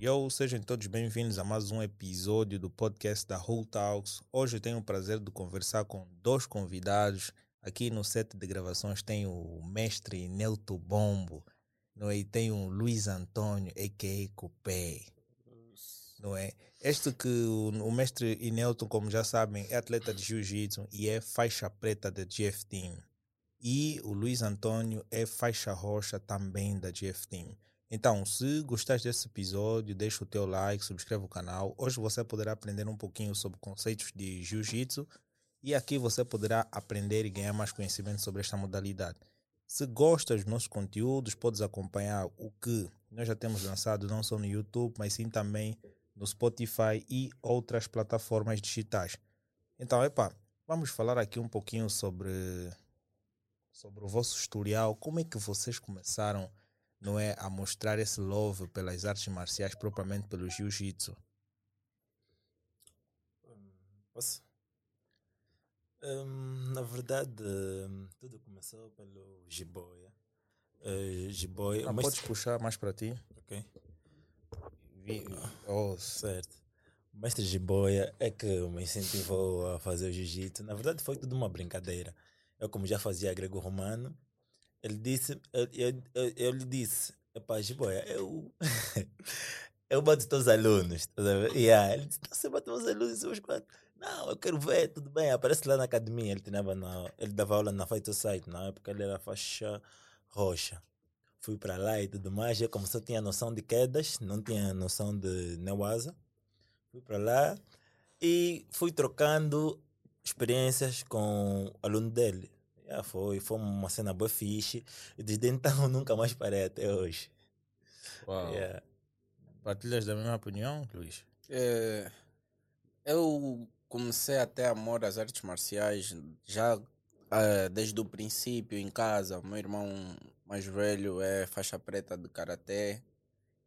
Yo, sejam todos bem-vindos a mais um episódio do podcast da Whole Talks. Hoje eu tenho o prazer de conversar com dois convidados. Aqui no set de gravações tem o mestre Nelto Bombo, não é? e tem o Luiz Antônio, a.k.a. Copé. Não é? Este que o, o mestre Inelton, como já sabem, é atleta de jiu-jitsu e é faixa preta da GF Team. E o Luiz Antônio é faixa roxa também da GF Team. Então, se gostaste desse episódio, deixa o teu like, subscreve o canal. Hoje você poderá aprender um pouquinho sobre conceitos de jiu-jitsu e aqui você poderá aprender e ganhar mais conhecimento sobre esta modalidade. Se gostas dos nossos conteúdos, podes acompanhar o que nós já temos lançado não só no YouTube, mas sim também no Spotify e outras plataformas digitais. Então, vamos falar aqui um pouquinho sobre sobre o vosso historial, como é que vocês começaram não é, a mostrar esse love pelas artes marciais, propriamente pelo jiu-jitsu? Posso? Hum, na verdade, hum, tudo começou pelo Jiboia. Uh, Jiboia Não, mas- podes puxar mais para ti? Ok, Vi- Oh, certo. O mestre Jiboia é que me incentivou a fazer o jiu-jitsu. Na verdade, foi tudo uma brincadeira. Eu, como já fazia grego-romano, ele disse, eu, eu, eu, lhe disse, epá, Jiboia, eu, eu bato todos os alunos. ver? Yeah. Ele disse, "Não, você bate os alunos, os quatro. Não, eu quero ver, tudo bem. Aparece lá na academia. Ele, treinava na, ele dava aula na Fight Site, na época ele era faixa roxa. Fui para lá e tudo mais. Eu, como só tinha noção de quedas, não tinha noção de neoasa. Fui para lá e fui trocando experiências com o aluno dele. Já foi, foi uma cena boa fixe. E desde então nunca mais parei até hoje. uau. Yeah. Partilhas da mesma opinião, Luiz? É, eu comecei a ter amor às artes marciais já eh, desde o princípio em casa. O meu irmão mais velho é faixa preta de karatê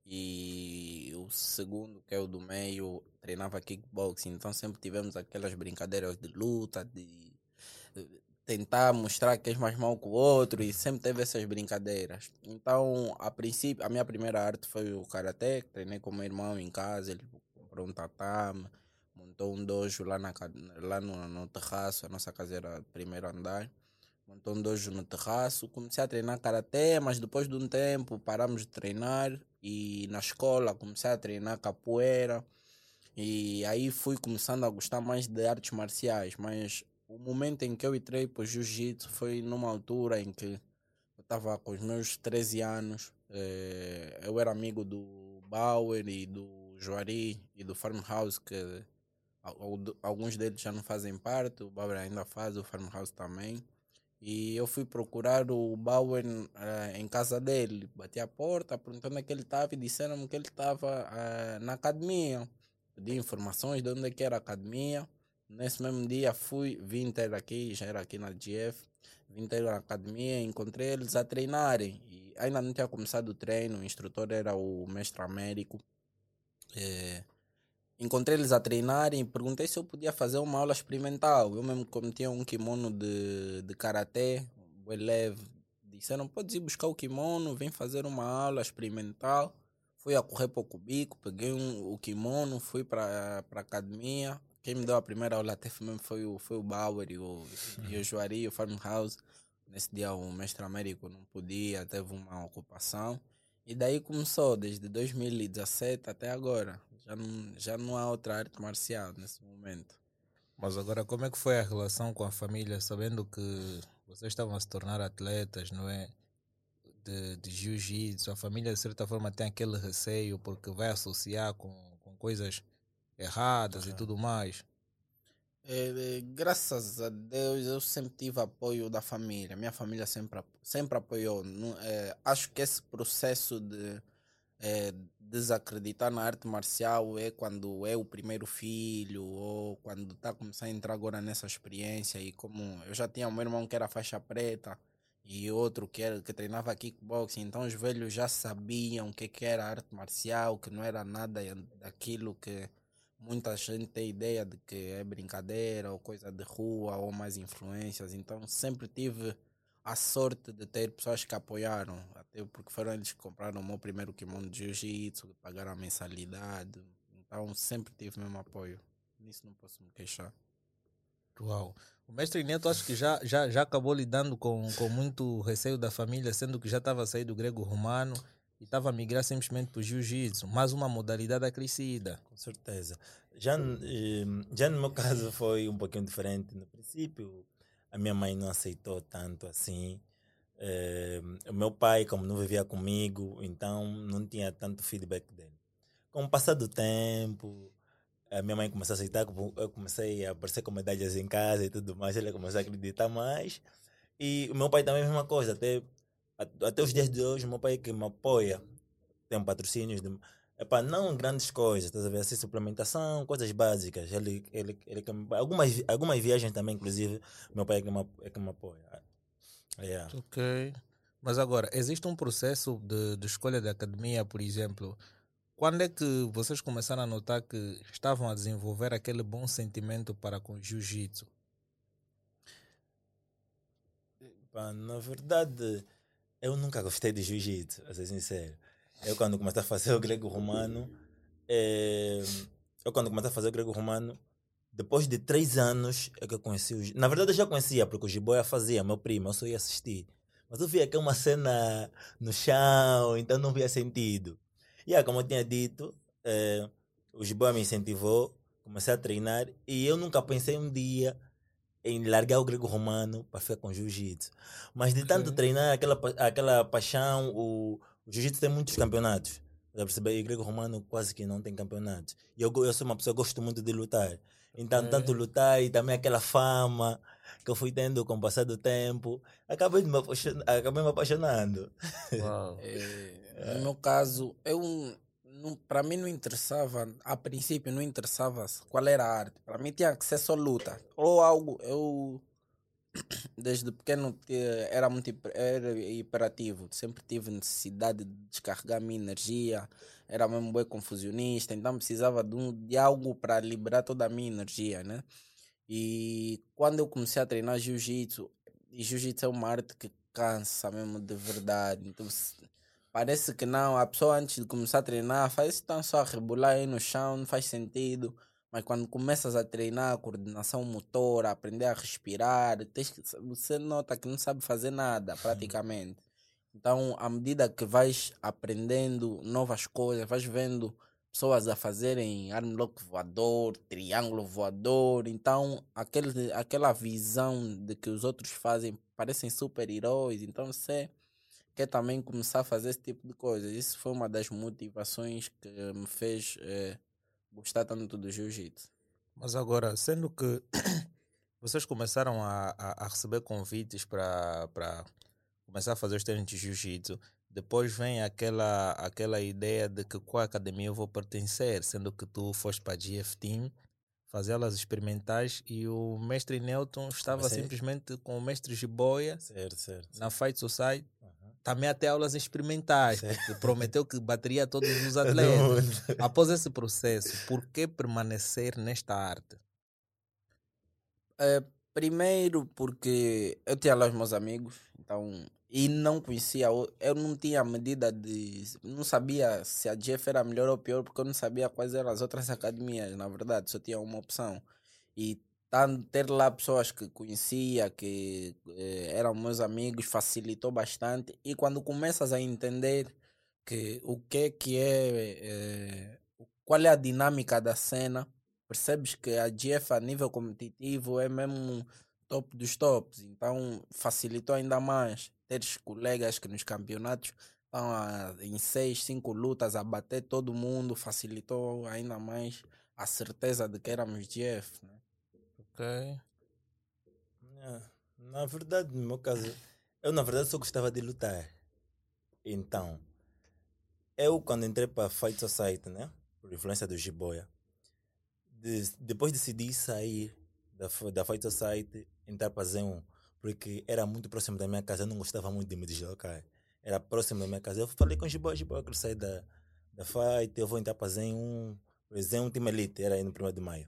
e o segundo, que é o do meio, treinava kickboxing. Então sempre tivemos aquelas brincadeiras de luta, de tentar mostrar que és mais mal que o outro e sempre teve essas brincadeiras. Então, a princípio, a minha primeira arte foi o karatê, treinei com meu irmão em casa, ele comprou um tatame, montou um dojo lá, na, lá no, no terraço, a nossa casa era primeiro andar. Montou um dojo no terraço, comecei a treinar karatê, mas depois de um tempo paramos de treinar e na escola comecei a treinar capoeira. E aí fui começando a gostar mais de artes marciais, mas o momento em que eu entrei para o jiu-jitsu foi numa altura em que eu estava com os meus 13 anos. eh, eu era amigo do Bauer e do Juari e do Farmhouse, que al- al- alguns deles já não fazem parte, o Bauer ainda faz, o Farmhouse também. E eu fui procurar o Bauer eh, em casa dele. Bati a porta, perguntando onde é que ele estava e disseram-me que ele estava eh, na academia. Pedi informações de onde é que era a academia. Nesse mesmo dia fui, vim ter aqui, já era aqui na GF, vim ter na academia, encontrei eles a treinarem. E ainda não tinha começado o treino, o instrutor era o mestre Américo. Eh, encontrei eles a treinarem e perguntei se eu podia fazer uma aula experimental. Eu mesmo como tinha um kimono de, de karatê, bem leve, disseram, podes ir buscar o kimono, vem fazer uma aula experimental. Fui a correr para o cubico, peguei um, o kimono, fui para a academia. Quem me deu a primeira aula até foi, o, foi o Bauer e o, e o Juari, o Farmhouse. Nesse dia o mestre Américo não podia, teve uma ocupação. E daí começou, desde 2017 até agora. Já não, já não há outra arte marcial nesse momento. Mas agora, como é que foi a relação com a família, sabendo que vocês estavam a se tornar atletas, não é? De, de jiu-jitsu, a família de certa forma tem aquele receio porque vai associar com, com coisas erradas e tudo mais. É, é, graças a Deus eu sempre tive apoio da família. Minha família sempre, sempre apoiou. Não- é, acho que esse processo de é, desacreditar na arte marcial é quando é o primeiro filho ou quando está começando a entrar agora nessa experiência. E como eu já tinha um irmão que era faixa preta e outro que, era, que treinava kickboxing, então os velhos já sabiam o que, que era arte marcial, que não era nada daquilo que muita gente tem ideia de que é brincadeira ou coisa de rua ou mais influências. Então sempre tive a sorte de ter pessoas que apoiaram, até porque foram eles que compraram o meu primeiro kimono de jiu-jitsu, pagaram a mensalidade. Então sempre tive mesmo apoio. Nisso não posso me queixar. Uau. O mestre Neto acho que já, já, já acabou lidando com, com muito receio da família, sendo que já estava a sair do grego romano e estava a migrar simplesmente para o jiu-jitsu, mais uma modalidade acrescida. Com certeza. Já, eh, já no meu caso foi um pouquinho diferente. No princípio, a minha mãe não aceitou tanto assim. Eh, o meu pai, como não vivia comigo, então não tinha tanto feedback dele. Com o passar do tempo, a minha mãe começou a aceitar, eu comecei a aparecer com medalhas em casa e tudo mais, ele começou a acreditar mais. E o meu pai também a mesma coisa, até, até os dias de hoje, o meu pai é que me apoia, tem patrocínios, de, epá, não grandes coisas, estás a ver, assim, suplementação, coisas básicas. Ele, ele, ele, algumas, algumas viagens também, inclusive, meu pai é que me, é que me apoia. Yeah. Ok. Mas agora, existe um processo de, de escolha da academia, por exemplo, quando é que vocês começaram a notar que estavam a desenvolver aquele bom sentimento para com o jiu-jitsu? Na verdade, eu nunca gostei de jiu-jitsu, a ser sincero. Eu quando comecei a fazer o grego romano, é... eu quando comecei a fazer o grego romano, depois de três anos é que eu conheci o Na verdade eu já conhecia, porque o Jiboia fazia, meu primo, eu só ia assistir. Mas eu via que é uma cena no chão, então não via sentido. E yeah, como eu tinha dito, eh, o Giboa me incentivou, comecei a treinar e eu nunca pensei um dia em largar o grego romano para ficar com jiu-jitsu. Mas de tanto treinar, aquela, aquela paixão, o, o jiu-jitsu tem muitos campeonatos. Já perceber? E o grego romano quase que não tem campeonatos. E eu, eu sou uma pessoa que gosto muito de lutar. Então, okay. tanto lutar e também aquela fama que eu fui tendo com o passar do tempo, acabei, me, acabei me apaixonando. Uau. é, no meu caso, eu para mim não interessava, a princípio não interessava qual era a arte. Para mim tinha que ser só luta. Ou algo, eu desde pequeno era muito era hiperativo, sempre tive necessidade de descarregar minha energia, era mesmo bem confusionista, então precisava de, um, de algo para liberar toda a minha energia, né? E quando eu comecei a treinar jiu-jitsu, e jiu-jitsu é uma arte que cansa mesmo de verdade, então Parece que não. A pessoa antes de começar a treinar faz tão só a rebolar aí no chão, não faz sentido. Mas quando começas a treinar a coordenação motora, aprender a respirar, tens, você nota que não sabe fazer nada praticamente. Então, à medida que vais aprendendo novas coisas, vais vendo pessoas a fazerem armlock voador, triângulo voador, então aquele, aquela visão de que os outros fazem parecem super-heróis, então você quer também começar a fazer esse tipo de coisas. Isso foi uma das motivações que me fez é, gostar tanto do jiu-jitsu. Mas agora, sendo que vocês começaram a, a, a receber convites para começar a fazer os treinos de jiu-jitsu, depois vem aquela, aquela ideia de que qual academia eu vou pertencer, sendo que tu foste para a GF Team fazer aulas experimentais e o mestre Nelton estava simplesmente com o mestre Jiboia certo, certo. na Fight Society também até aulas experimentais, porque prometeu que bateria todos os atletas. Após esse processo, por que permanecer nesta arte? É, primeiro porque eu tinha lá os meus amigos, então e não conhecia, eu não tinha medida de, não sabia se a Jeff era melhor ou pior, porque eu não sabia quais eram as outras academias, na verdade, só tinha uma opção. E ter lá pessoas que conhecia, que eh, eram meus amigos, facilitou bastante. E quando começas a entender que o que, que é, eh, qual é a dinâmica da cena, percebes que a GF a nível competitivo é mesmo top dos tops. Então facilitou ainda mais teres colegas que nos campeonatos estão a, em seis, cinco lutas a bater todo mundo, facilitou ainda mais a certeza de que éramos GF. Né? Ok. É, na verdade, no meu caso, eu na verdade só gostava de lutar. Então, eu quando entrei para Fight Society, né? Por influência do Jiboia, de, depois decidi sair da, da Fight Society, entrar para Zen porque era muito próximo da minha casa, eu não gostava muito de me deslocar. Era próximo da minha casa. Eu falei com o Jiboia, Jiboia, eu quero sair da, da Fight, eu vou entrar para Zen 1, Zen 1 Team Elite, era aí no 1 de maio.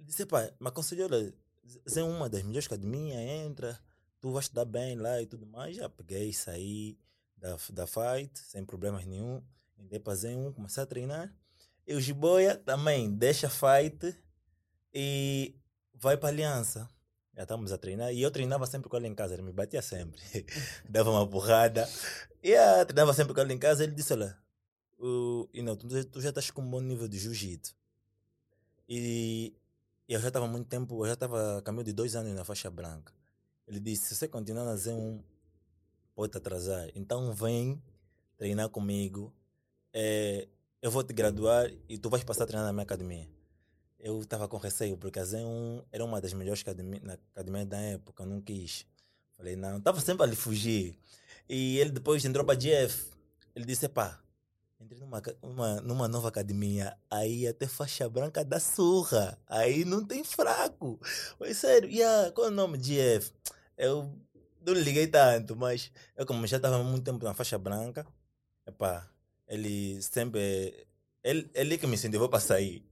Ele disse, pá, me aconselhou, é uma das melhores academias, entra, tu vais te dar bem lá e tudo mais. Já peguei, saí da, da fight, sem problemas nenhum. Entrei para Z1, comecei a treinar. E o Jiboia também deixa a fight e vai para aliança. Já estamos a treinar. E eu treinava sempre com ele em casa, ele me batia sempre. Dava uma porrada. E eu treinava sempre com ele em casa. Ele disse: Olha, o, e não, tu, tu já estás com um bom nível de jiu-jitsu. E eu já estava muito tempo, eu já estava caminho de dois anos na faixa branca. Ele disse: se você continuar a fazer um, pode te atrasar. Então vem treinar comigo. É, eu vou te graduar e tu vais passar a treinar na minha academia. Eu estava com receio, porque a Zen era uma das melhores academias na academia da época, eu não quis. Falei, não, estava sempre a lhe fugir. E ele depois entrou para a GF. Ele disse, pá, Entrei numa, uma, numa nova academia, aí até faixa branca da surra. Aí não tem fraco. Mas sério, yeah, qual é o nome de F? Eu não liguei tanto, mas eu como já estava muito tempo na faixa branca, epá, ele sempre. Ele, ele que me incentivou para sair.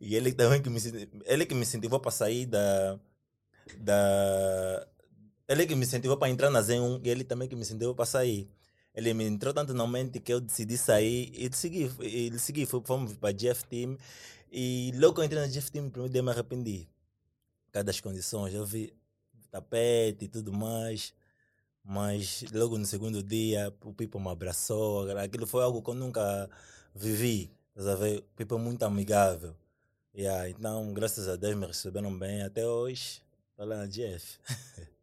E ele também que me ele que me incentivou para sair da. da ele que me incentivou para entrar na Zen 1 e ele também que me incentivou para sair ele me entrou tanto na mente que eu decidi sair e segui, e segui fomos para a GF Team e logo que eu entrei na GF Team, primeiro dia me arrependi. Cada as condições, eu vi tapete e tudo mais, mas logo no segundo dia o Pipo me abraçou, aquilo foi algo que eu nunca vivi? O Pipo é muito amigável. Yeah, então, graças a Deus me receberam bem até hoje, estou lá na GF.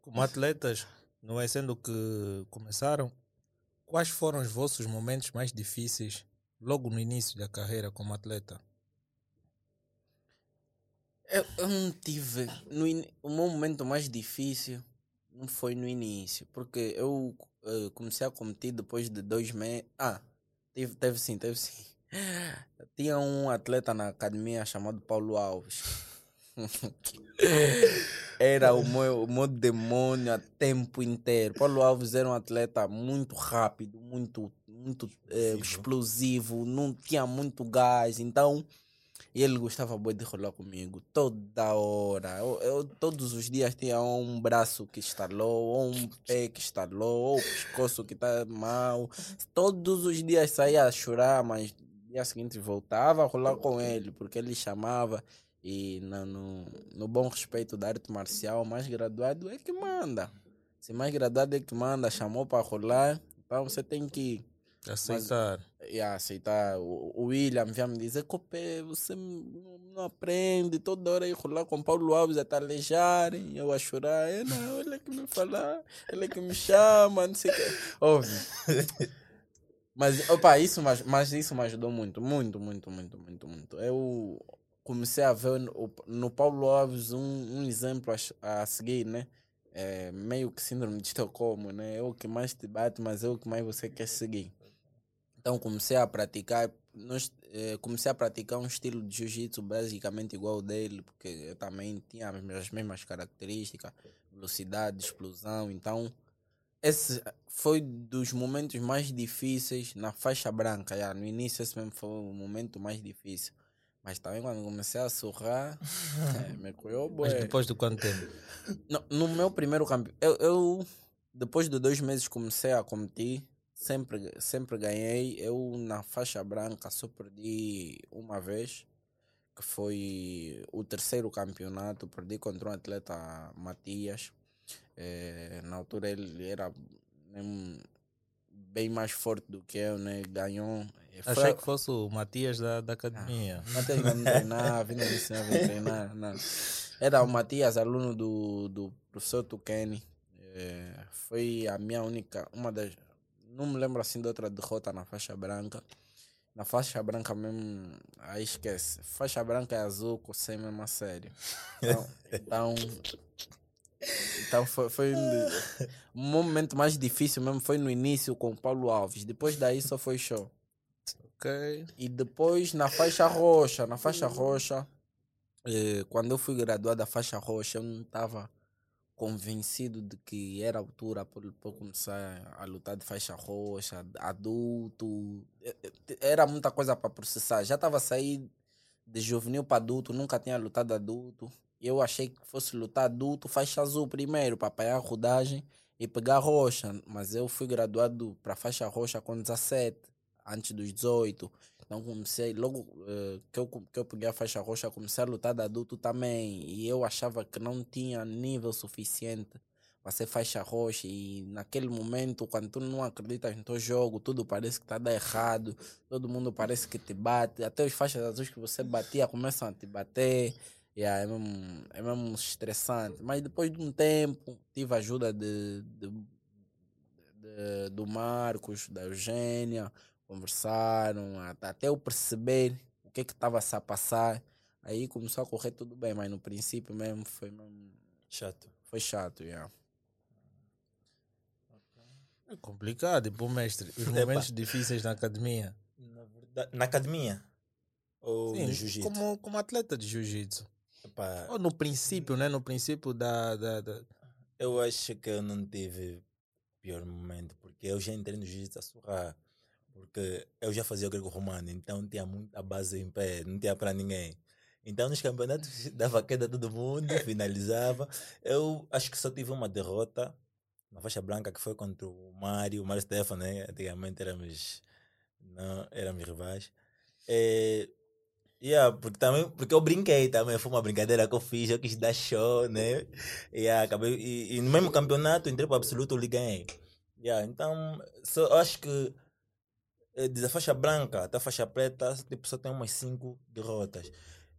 Como atletas, não é sendo que começaram Quais foram os vossos momentos mais difíceis logo no início da carreira como atleta? Eu, eu não tive. No in... O meu momento mais difícil não foi no início, porque eu uh, comecei a competir depois de dois meses. Ah, teve, teve sim, teve sim. Tinha um atleta na academia chamado Paulo Alves. Era o meu, o meu demônio a tempo inteiro. Paulo Alves era um atleta muito rápido, muito, muito eh, explosivo, não tinha muito gás, então ele gostava de rolar comigo toda hora. Eu, eu, todos os dias tinha um braço que estalou, ou um pé que estalou, ou o pescoço que está mal. Todos os dias saía a chorar, mas no dia seguinte voltava a rolar com ele, porque ele chamava. E no, no, no, bom respeito da arte marcial, mais graduado é que manda. Se mais graduado é que manda, chamou para rolar, então você tem que aceitar. Mas, e aceitar. O, o William vinha me dizer: Copé, você não aprende toda hora ir rolar com Paulo Alves até alejar. E eu a chorar: é, não, ele é que me fala, ele é que me chama, não sei o que. Óbvio. Mas, opa, isso, mas, mas isso me ajudou muito, muito, muito, muito, muito, muito. Eu comecei a ver no, no Paulo Alves um, um exemplo a, a seguir, né? É, meio que síndrome de Estocolmo, né? É o que mais te bate, mas é o que mais você quer seguir. Então comecei a praticar, é, comecei a praticar um estilo de jiu-jitsu basicamente igual ao dele, porque eu também tinha as mesmas características, velocidade, explosão. Então esse foi dos momentos mais difíceis na faixa branca. Já. No início esse mesmo foi o momento mais difícil. Mas também quando comecei a surrar, é, me coiou Mas depois de quanto tempo? No, no meu primeiro campeonato, eu, eu, depois de dois meses comecei a competir, sempre, sempre ganhei. Eu na faixa branca só perdi uma vez, que foi o terceiro campeonato, perdi contra um atleta Matias. É, na altura ele era bem mais forte do que eu, né? Ganhou Achei Foi... que fosse o Matias da, da academia. Ah, Matias não treinar, vindo me ensinar a treinar. Não. Era o Matias, aluno do, do professor Tukeni. É, foi a minha única, uma das. Não me lembro assim de outra derrota na faixa branca. Na faixa branca mesmo, aí esquece. Faixa branca é azul, cocei mesmo a sério. Então, então, então foi, foi um, um momento mais difícil mesmo, foi no início com o Paulo Alves. Depois daí só foi show. Ok. E depois na faixa roxa, na faixa roxa, eh, quando eu fui graduado da faixa roxa, eu não estava convencido de que era a altura para começar a lutar de faixa roxa, adulto. Eh, eh, era muita coisa para processar. Já estava a sair de juvenil para adulto, nunca tinha lutado adulto. Eu achei que fosse lutar adulto, faixa azul primeiro, para apanhar a rodagem e pegar roxa. Mas eu fui graduado para faixa roxa com 17, antes dos 18. Então comecei, logo eh, que, eu, que eu peguei a faixa roxa, comecei a lutar de adulto também. E eu achava que não tinha nível suficiente para ser faixa roxa. E naquele momento, quando tu não acreditas no teu jogo, tudo parece que está dando errado, todo mundo parece que te bate. Até os faixas azuis que você batia começam a te bater. Yeah, é, mesmo, é mesmo estressante. Mas depois de um tempo, tive a ajuda de, de, de- do Marcos, da Eugênia, conversaram, até eu perceber o que que estava se a passar. Aí começou a correr tudo bem, mas no princípio mesmo foi, mesmo, Chato. foi chato. Yeah. É complicado, e pô, mestre. Os Epa. momentos difíceis na academia. Na, verdade, na academia? Ou no Sim, jiu-jitsu? como, como atleta de jiu-jitsu. Epá, Ou no princípio, né? No princípio da. da, da- Eu acho que eu não tive pior momento, porque eu já entrei no jiu-jitsu a surrar. Porque eu já fazia o grego-romano, então tinha muita base em pé, não tinha para ninguém. Então nos campeonatos dava queda a todo mundo, finalizava. Eu acho que só tive uma derrota na faixa branca que foi contra o Mário, o Mário Stefano, né? Antigamente éramos, não, éramos rivais. É, Yeah, porque também, porque eu brinquei também, foi uma brincadeira que eu fiz, eu quis dar show, né? Yeah, acabei, e, e no mesmo campeonato, entrei para o absoluto, eu ganhei. Yeah, então, eu acho que eh, da faixa branca até a faixa preta, tipo, só tem umas cinco derrotas.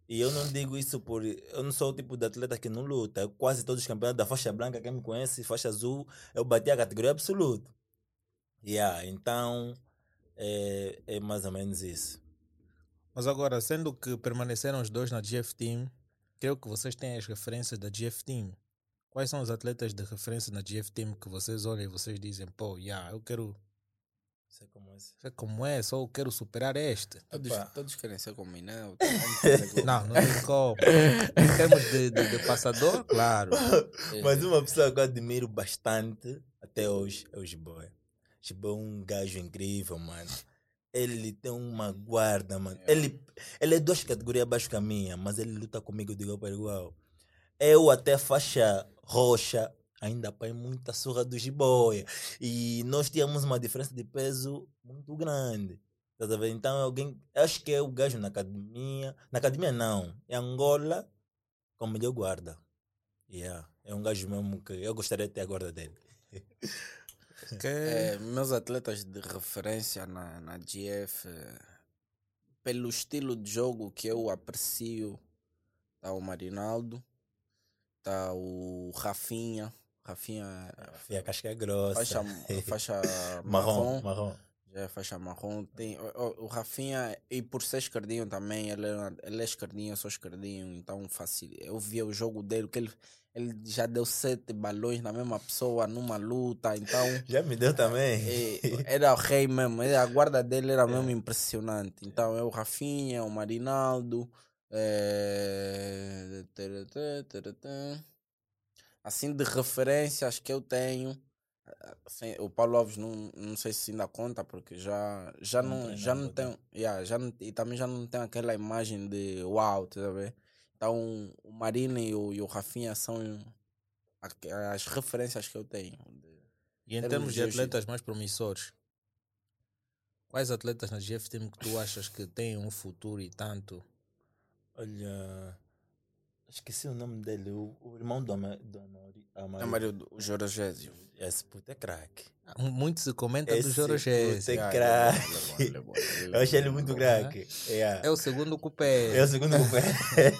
E eu não digo isso por. Eu não sou o tipo de atleta que não luta. Quase todos os campeonatos da faixa branca, quem me conhece, faixa azul, eu bati a categoria absoluta. Yeah, então, é, é mais ou menos isso. Mas agora, sendo que permaneceram os dois na GF Team, creio que vocês têm as referências da GF Team. Quais são os atletas de referência na GF Team que vocês olham e vocês dizem, pô, yeah, eu quero Sei como é. ser como é, só eu quero superar este. Todos, todos querem ser como Minel. Não, não tem como. em termos de, de, de passador, claro. É, Mas uma pessoa que eu admiro bastante até hoje é o Jiboy. Jiboy é um gajo incrível, mano. Ele tem uma guarda, mano. É. Ele, ele é duas categorias abaixo que a minha, mas ele luta comigo de igual para igual. Eu até faixa roxa ainda apanho muita surra do Jiboia. E nós tínhamos uma diferença de peso muito grande. A ver? Então alguém. Acho que é o gajo na academia. Na academia não. É Angola com melhor guarda. Yeah. É um gajo mesmo que eu gostaria de ter a guarda dele. É, meus atletas de referência na, na GF, pelo estilo de jogo que eu aprecio, tá o Marinaldo, tá o Rafinha, Rafinha Fia casca grossa. faixa, faixa marrom. marrom, Marrom. Já é faixa marrom. Tem, o, o- Rafinha, e por ser esquerdinho também, ele, é- ele é esquerdinho, eu sou esquerdinho, então fácil. Eu via o jogo dele, que ele, ele já deu sete balões na mesma pessoa numa luta, então Já me deu também. e- era o rei mesmo, ele- a guarda dele era mesmo impressionante. Então é o Rafinha, o Marinaldo, é... assim de referências que eu tenho. Assim, o Paulo Alves não, não sei se ainda conta, porque já, já Não não, já não tem. Yeah, já não, e também já não tem aquela imagem de uau, tá a ver? Então o Marina e o, e o Rafinha são as referências que eu tenho. E em termos de atletas mais promissores, quais atletas na GF Team que tu achas que têm um futuro e tanto? Olha. Esqueci o nome dele. O, o irmão do, Ama, do Amari. É Mário, o Jorogésio. Esse puto é craque. Muito se comenta do Esse puto é craque. ele é é é Eu achei ele muito craque. Yeah. É o segundo cupé. É o segundo cupé.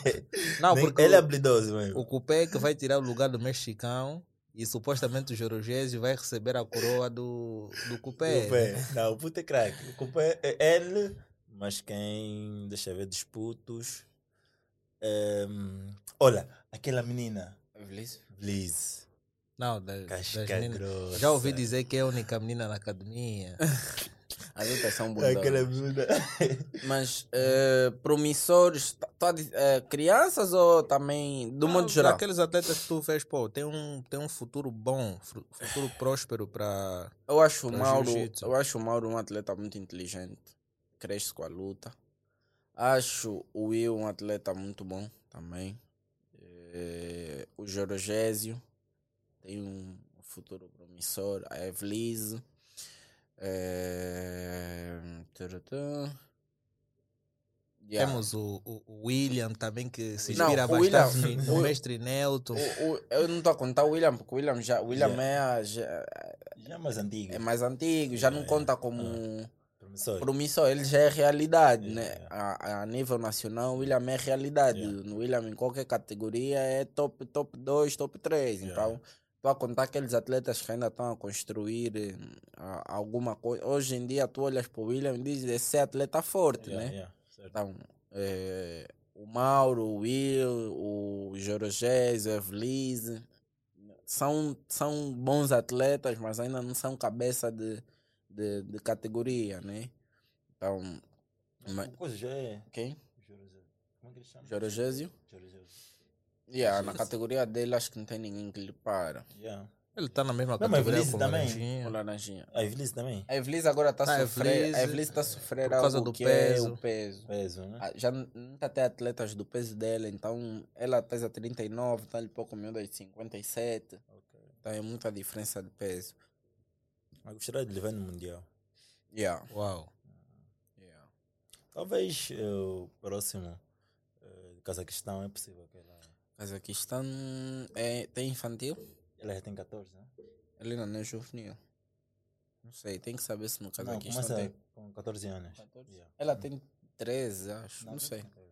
Não, porque ele é habilidoso mesmo. O cupé que vai tirar o lugar do mexicano e supostamente o Jorogésio vai receber a coroa do, do cupé. Cupé. Não, o puto é craque. O cupé é ele, mas quem. Deixa eu ver, disputos. Ehm, olha, aquela menina, Evelise? Liz. Não, da- das meninas. grossa. Já ouvi dizer que é a única menina na academia. As outras são Aquela bundosas. menina. Mas eh, promissores, tá- tá eh, crianças ou também, do modo Não, geral? Aqueles atletas que tu vês, pô, tem um, tem um futuro bom, futuro próspero para. Eu acho o Mauro, eu acho o Mauro um atleta muito inteligente. Cresce com a luta. Acho o Will um atleta muito bom também. Eh, o Jorogésio, tem um futuro promissor, a Evlise. tarará. Yeah. Temos o, o- o William também que se Não, inspira o bastante William- no, o- mestre Nelton. O- o- eu não estou a contar o William, porque o William, já, William Yeah. é, a- já- Já mais antigo. é mais antigo, já não Yeah, conta como Promissor. promissor, ele já é realidade, Yeah, né? yeah. A, a nível nacional, o William é realidade. Yeah. No William, em qualquer categoria, é top, top 2, top 3. Yeah. Então, estou a contar aqueles atletas que ainda estão a construir eh, a- alguma coisa. Hoje em dia, tu olhas para o William e dizes, esse é atleta forte, né? Então, eh, o Mauro, o Will, o Jorogés, o Evlise, são, são bons atletas, mas ainda não são cabeça de, de, de categoria, né? Então, ma- O coisa já é. quem? Jorozé. Como é que ele chama? Yeah, na categoria dele acho que não tem ninguém que lhe para. Yeah. Ele está na mesma Não, mas categoria com também. Laranjinha. O Laranjinha. A Evelise também. A Evlise agora está Ah, a a sofrer. Evlise, A Evlise está a sofrer por causa algo do que peso. é o peso. Peso, né? Ah, Já n- nunca tem atletas do peso dela, então ela pesa 39, está ali pouco miúda de 57. Ok. Então é muita diferença de peso. Gostaria de levar no Mundial. Yeah. Uau. yeah. Talvez eh, o próximo eh, Cazaquistão é possível que ela. Cazaquistão é, tem infantil? Ela já tem 14, né? Ele não é juvenil. Não sei, tem que saber se no Não, Cazaquistão tem. com 14 anos. 14? Yeah. Ela tem 13, acho. Não, sei. 14.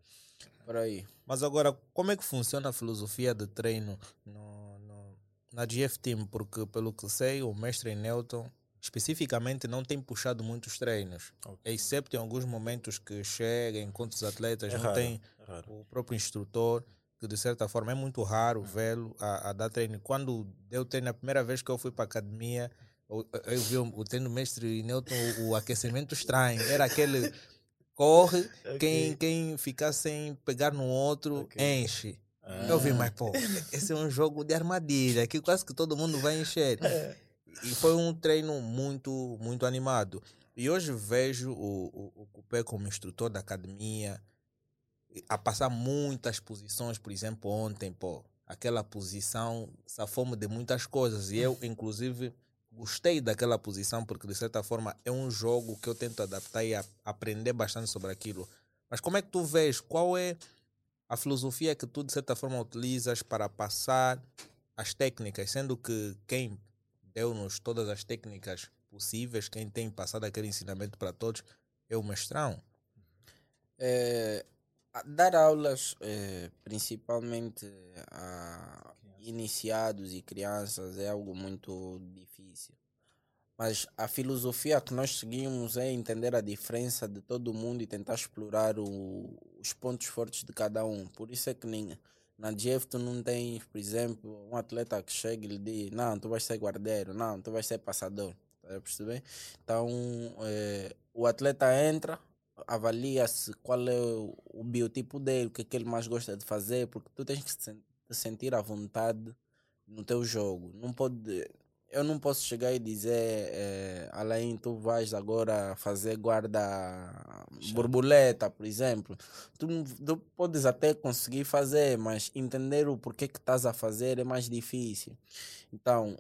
Por aí. Mas agora, como é que funciona a filosofia de treino no, no- na GF Team? Porque, pelo que sei, o mestre Nelton especificamente não tem puxado muitos treinos. Ok. Excepto em alguns momentos que chega, enquanto os atletas É não têm é o próprio instrutor, que de certa forma é muito raro vê-lo a, a dar treino. Quando deu treino, a primeira vez que eu fui para a academia, eu, eu vi o, o treino do mestre Nelton, o, o aquecimento estranho. Era aquele corre, quem, quem ficar sem pegar no outro, Ok. enche. Ah. Eu vi, mas pô, esse é um jogo de armadilha, que quase que todo mundo vai encher. E foi um treino muito, muito animado. E hoje vejo o, o, o Cupé como instrutor da academia a passar muitas posições, por exemplo, ontem, pô, aquela posição safou-me de muitas coisas. E eu, inclusive, gostei daquela posição, porque de certa forma é um jogo que eu tento adaptar e a- aprender bastante sobre aquilo. Mas como é que tu vês? Qual é a filosofia que tu, de certa forma, utilizas para passar as técnicas, sendo que quem deu-nos todas as técnicas possíveis, quem tem passado aquele ensinamento para todos, é o mestrão. É, dar aulas, é, principalmente a iniciados e crianças, é algo muito difícil. Mas a filosofia que nós seguimos é entender a diferença de todo mundo e tentar explorar o- os pontos fortes de cada um. Por isso é que nem, na GF tu não tens, por exemplo, um atleta que chega e lhe diz: Não, tu vais ser guardeiro, não, tu vais ser passador. Tá a perceber? Então, eh, o atleta entra, avalia-se qual é o, o biotipo dele, o que, é que ele mais gosta de fazer, porque tu tens que te sentir à vontade no teu jogo. Não pode, eu não posso chegar e dizer, eh, além tu vais agora fazer guarda borboleta, por exemplo. Tu, tu podes até conseguir fazer, mas entender o porquê que estás a fazer é mais difícil. Então,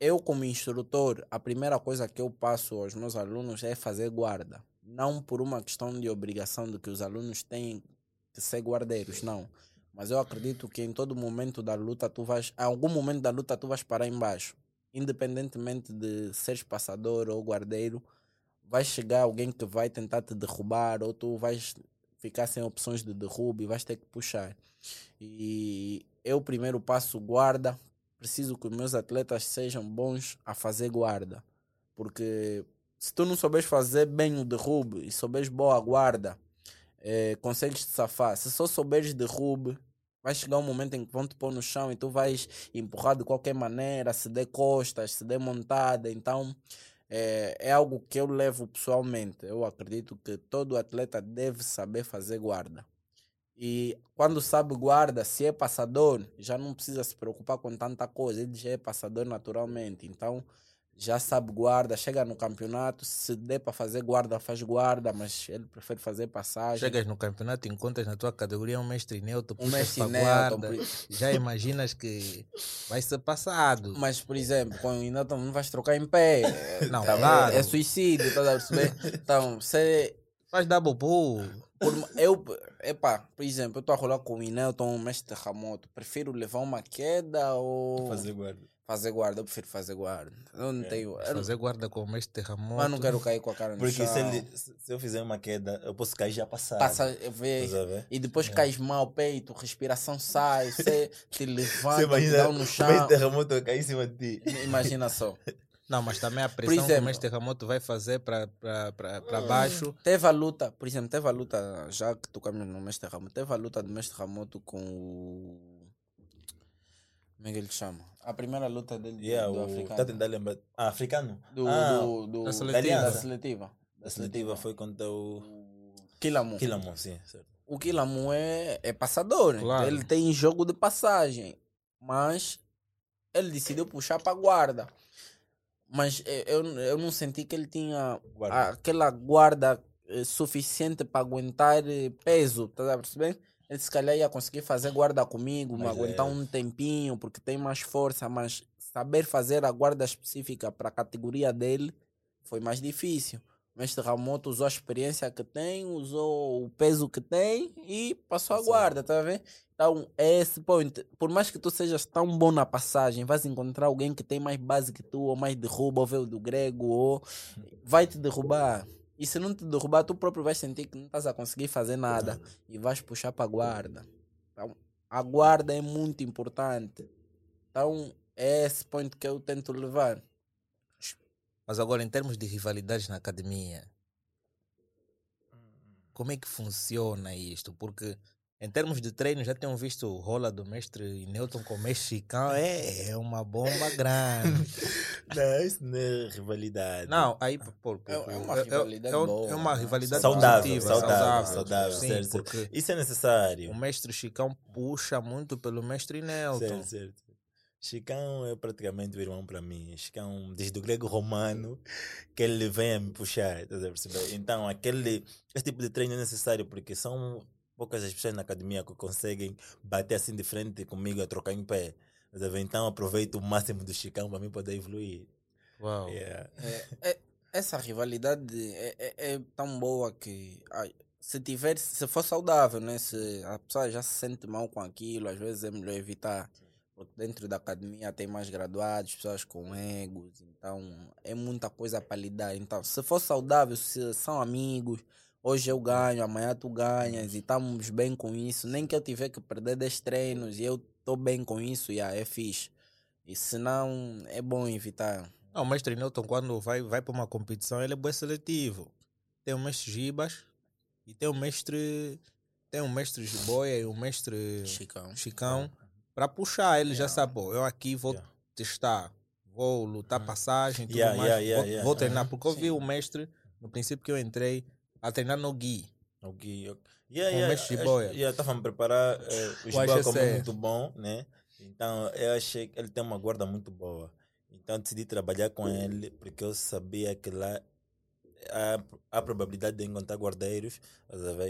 eu como instrutor, a primeira coisa que eu passo aos meus alunos é fazer guarda. Não por uma questão de obrigação de que os alunos têm que ser guardeiros, não. Mas eu acredito que em todo momento da luta tu vais, em algum momento da luta tu vais parar embaixo. Independentemente de seres passador ou guardeiro, vai chegar alguém que vai tentar te derrubar ou tu vais ficar sem opções de derrubo e vais ter que puxar. E eu primeiro passo guarda, preciso que os meus atletas sejam bons a fazer guarda. Porque se tu não souberes fazer bem o derrube e souberes boa guarda, eh, consegues te safar. Se só souberes derrube, vai chegar um momento em que vão te pôr no chão e tu vais empurrar de qualquer maneira, se der costas, se der montada. Então, é, é algo que eu levo pessoalmente. Eu acredito que todo atleta deve saber fazer guarda. E quando sabe guarda, se é passador, já não precisa se preocupar com tanta coisa, ele já é passador naturalmente. Então, já sabe guarda, chega no campeonato, se der para fazer guarda, faz guarda, mas ele prefere fazer passagem. Chegas no campeonato, encontras na tua categoria um mestre neutro, Um mestre neutro, guarda, já imaginas que vai ser passado. Mas, por exemplo, com o Inato não vais trocar em pé. Não, Tá, é- claro. É, suicídio, estás a perceber? Então, você. Faz double pull. Por, eu, epá, por exemplo, eu estou a rolar com o Inelton, um mestre terremoto. Prefiro levar uma queda ou Fazer guarda. Fazer guarda? Eu prefiro fazer guarda. Eu não tenho. Eu, não- Fazer guarda com o mestre terremoto. mas não quero cair com a cara no Porque chão. se, ele, se se eu fizer uma queda, eu posso cair já passado. Passa, ver, ver? e depois cais mal, peito, respiração sai, você te levanta, Você te imagina dá um no chão. esse terremoto cair em cima de ti. Imagina só. Não, mas também a pressão que o exemplo- mestre terremoto vai fazer para Hum. baixo. Teve a luta, por exemplo, teve a luta, já que tocamos no Mestre Ramoto, teve a luta do Mestre Ramoto com o. Como é que ele chama? A primeira luta dele do- Yeah, do o, africano. tá a tentar lembrar. Ah, africano? Do, ah, do, do- da da seletiva. seletiva. a seletiva foi contra o Kilamu. Killamon, sim, certo. O Kilamu é, é passador. Claro. Ele tem jogo de passagem. Mas ele decidiu puxar para guarda. Mas eh, eu, eu não senti que ele tinha Guarda. aquela guarda eh, suficiente para aguentar eh, peso, tá a perceber? Ele se calhar ia conseguir fazer guarda comigo, Mas aguentar é- um tempinho, porque tem mais força, mas saber fazer a guarda específica para a categoria dele foi mais difícil. O mestre Ramoto usou a experiência que tem, usou o peso que tem e passou a Passou. guarda, tá a ver? Então, é esse point. Por mais que tu sejas tão bom na passagem, vais encontrar alguém que tem mais base que tu, ou mais derruba, ou veio do grego, ou vai te derrubar. E se não te derrubar, tu próprio vais sentir que não estás a conseguir fazer nada e vais puxar para a guarda. Então, a guarda é muito importante. Então, é esse ponto que eu tento levar. Mas agora, em termos de rivalidades na academia, como é que funciona isto? Porque em termos de treino, já tenham visto o rola do mestre Newton com o mestre Chicão, é, é uma bomba grande. Não, isso não é rivalidade. Não, aí por, por, É- é uma é- é- rivalidade é boa, É uma né? rivalidade Saudável, positiva, saudável, saudável, Sim, certo, porque Isso é necessário. o mestre Chicão puxa muito pelo mestre Nelton. Certo, certo. Chicão é praticamente o irmão para mim. Chicão, desde o grego romano, que ele vem a me puxar? Então, aquele, esse tipo de treino é necessário porque são poucas as pessoas na academia que conseguem bater assim de frente comigo a trocar em pé. ver? Então, aproveito o máximo do Chicão para mim poder evoluir. Uau. Yeah. É, é- essa rivalidade é, é- é tão boa que ai, se tiver, se for saudável, né? Se a pessoa já se sente mal com aquilo, às vezes é melhor evitar. Porque dentro da academia tem mais graduados, pessoas com egos, então é muita coisa para lidar. Então, se for saudável, se são amigos, hoje eu ganho, amanhã tu ganhas e estamos bem com isso. Nem que eu tiver que perder 10 treinos e eu estou bem com isso, e é fixe. E se não, é bom evitar. Não, o mestre Newton, quando vai, vai para uma competição, ele é bem seletivo. Tem o mestre Gibas e tem o mestre. Tem o mestre Jiboia e o mestre Chicão. Chicão para puxar. Ele já Yeah. sabe, pô, eu aqui vou Yeah. testar, vou lutar Uhum. passagem, tudo Yeah, mais. yeah, yeah, vou, yeah. vou treinar, Uhum. porque eu vi o mestre, no princípio que eu entrei, a treinar no Gui. O Gui, Yeah, Com o yeah, mestre eu- Jiboia. yeah, estava a me preparar eh, o O Jiboia como AGC. muito bom, né? Então eu achei que ele tem uma guarda muito boa. Então decidi trabalhar com ele porque eu sabia que lá há, há probabilidade de encontrar guardeiros.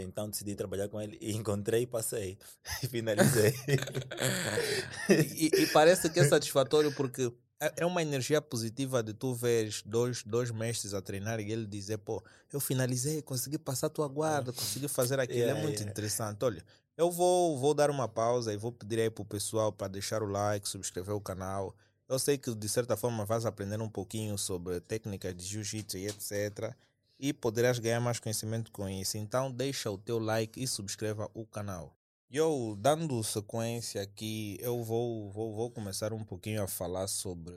Então decidi trabalhar com ele e encontrei e passei. E finalizei. E, e parece que é satisfatório porque é é uma energia positiva de tu veres dois, dois mestres a treinar e ele dizer, pô, eu finalizei, consegui passar a tua guarda, consegui fazer aquilo. Yeah, é muito yeah. interessante. Olha, eu vou, vou dar uma pausa e vou pedir aí pro pessoal para deixar o like, subscrever o canal. Eu sei que de certa forma vais aprender um pouquinho sobre técnicas de jiu-jitsu e etc. E poderás ganhar mais conhecimento com isso. Então deixa o teu like e subscreva o canal. Eu, dando sequência aqui, eu vou, vou, vou começar um pouquinho a falar sobre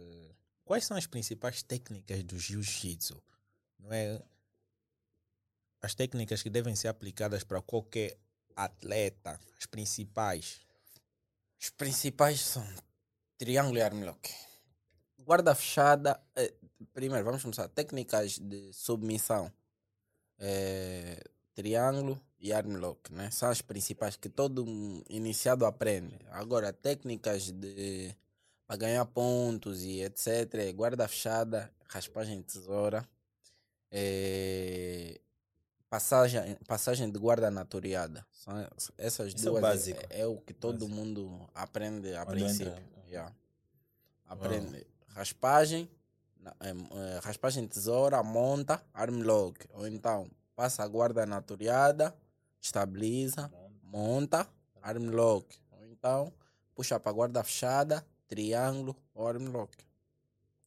quais são as principais técnicas do jiu-jitsu. Não é? As técnicas que devem ser aplicadas para qualquer atleta, as principais. Os principais são triângulo e armlock. Guarda fechada. eh, primeiro, vamos começar. Técnicas de submissão. Eh, triângulo e armlock, né? São as principais que todo iniciado aprende. Agora, técnicas de para ganhar pontos e etc. é Guarda fechada, raspagem de tesoura, é, passagem, passagem de guarda natureada. São essas é duas básico. é, é o que todo Básico. mundo aprende a Quando princípio. entra. Yeah. Aprende raspagem, na- eh, eh, raspagem de tesoura, monta, arm lock. Ou então passa a guarda natureada, estabiliza, monta, arm lock. Ou então puxa para guarda fechada, triângulo ou arm lock.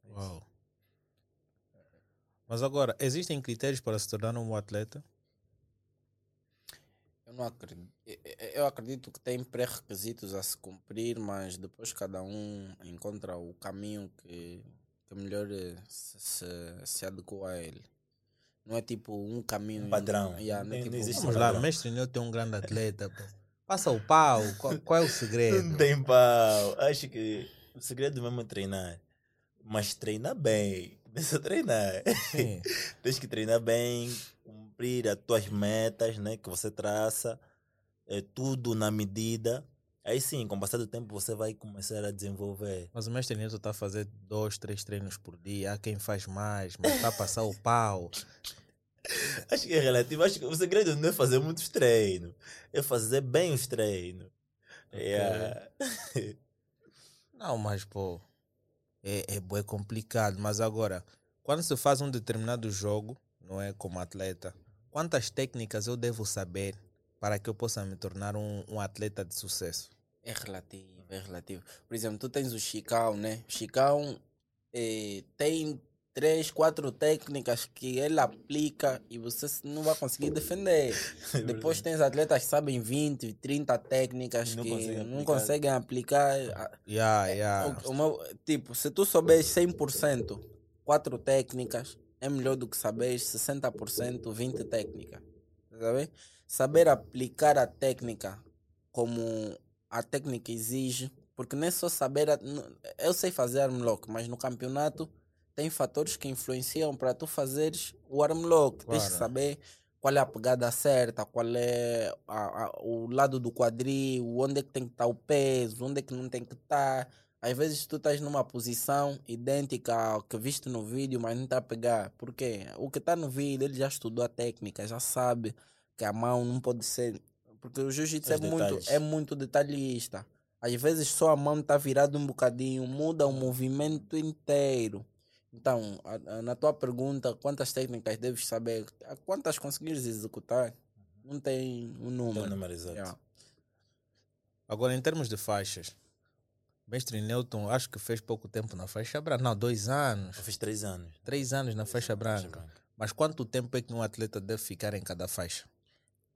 Uau. Mas agora, existem critérios para se tornar um atleta? Eu não acredito. eu- acredito que tem pré-requisitos a se cumprir, mas depois cada um encontra o caminho que, que melhor se, se, se adequa a ele. Não é tipo um caminho. Um padrão. Yeah, não é Não tipo existe um lá, mestre Neu tem um grande atleta. pô. Passa o pau, qual, qual é o segredo? Não tem pau. Acho que o segredo mesmo é treinar. Mas treinar bem. Deixa treinar. Sim. Tens que treinar bem, cumprir as tuas metas, né? Que você traça. É, tudo na medida. Aí sim, com o passar do tempo, você vai começar a desenvolver. Mas o mestre Newton está a fazer dois, três treinos por dia. Há quem faz mais, mas está a passar o pau. Acho que é relativo. Acho que o segredo não é fazer muitos treinos. É fazer bem os treinos. Yeah. Não, mas pô, é, é, bué complicado. Mas agora, quando se faz um determinado jogo, não é como atleta, quantas técnicas eu devo saber para que eu possa me tornar um, um atleta de sucesso? É relativo, é relativo. Por exemplo, tu tens o Chicão, né? O Chicão eh, tem três, quatro técnicas que ele aplica e você não vai conseguir defender. Depois tens atletas que sabem 20, 30 técnicas Não que conseguem não aplicar. conseguem aplicar. Ah, Yeah, yeah. o- o meu- tipo, se tu souberes 100%, quatro técnicas, é melhor do que saberes 60%, 20 técnicas. Tá Sabe? Saber aplicar a técnica como a técnica exige, porque não é só saber. a- eu sei fazer arm lock, mas no campeonato tem fatores que influenciam para tu fazeres o arm lock. Tens que Claro. saber qual é a pegada certa, qual é a- a- o lado do quadril, onde é que tem que estar o peso, onde é que não tem que estar. Às vezes tu estás numa posição idêntica ao que viste no vídeo, mas não está a pegar. Por quê? O que está no vídeo, ele já estudou a técnica, já sabe que a mão não pode ser. Porque o jiu-jitsu é muito, é muito detalhista. Às vezes só a mão está virada um bocadinho, muda o movimento inteiro. Então, a- a- na tua pergunta, quantas técnicas deves saber? Quantas conseguires executar? Não tem um Tem número. o número exato. Yeah. Agora, em termos de faixas, mestre Newton, acho que fez pouco tempo na faixa branca. Não, dois anos, Eu fiz três anos. três anos na faixa Faixa branca. branca. Mas quanto tempo é que um atleta deve ficar em cada faixa?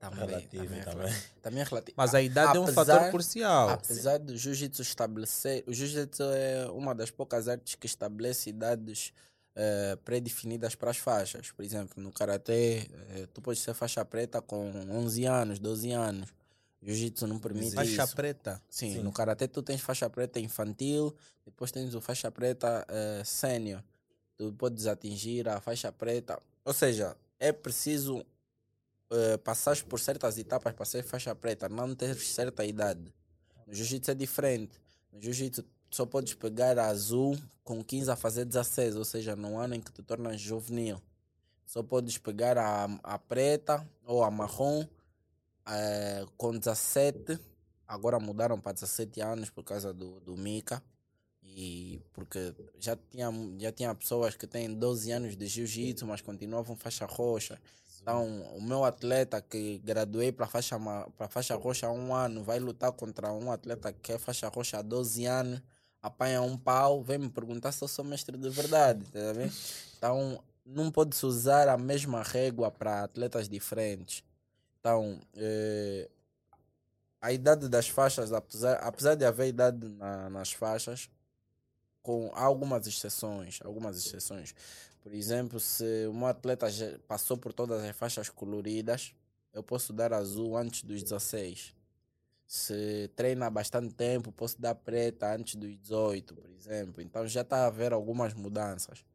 Também, Relativo também, é também. relativo. Também é relativo. Mas a idade é um fator Apesar- crucial. Apesar do jiu-jitsu estabelecer, o jiu-jitsu é uma das poucas artes que estabelece idades eh, pré-definidas para as faixas. Por exemplo, no karatê, eh, tu pode ser faixa preta com 11 anos, 12 anos. Jiu-jitsu não permite Faixa isso. preta. Sim, Sim. no karatê tu tens faixa preta infantil, depois tens o faixa preta eh, sênior. Tu podes atingir a faixa preta. Ou seja, é preciso passar por certas etapas para ser faixa preta, não ter certa idade. No jiu-jitsu é diferente. No jiu-jitsu só podes pegar azul com 15 a fazer 16, ou seja, no ano em que te tornas juvenil. Só podes pegar a, a preta ou a marrom eh, com 17 agora mudaram para 17 anos por causa do, do Mika. E porque já tinha, já tinha pessoas que têm 12 anos de jiu-jitsu, mas continuavam faixa roxa. Então, o meu atleta que graduei para faixa, para faixa roxa há um ano vai lutar contra um atleta que é faixa roxa há 12 anos, apanha um pau, vem me perguntar se eu sou mestre de verdade. Tá vendo? Então, não pode-se usar a mesma régua para atletas diferentes. Então, eh, a idade das faixas, apesar, apesar de haver idade na- nas faixas, com algumas exceções, algumas exceções. Por exemplo, se um atleta já passou por todas as faixas coloridas, eu posso dar azul antes dos 16. Se treina bastante tempo, posso dar preta antes dos 18, por exemplo. Então já está a haver algumas mudanças.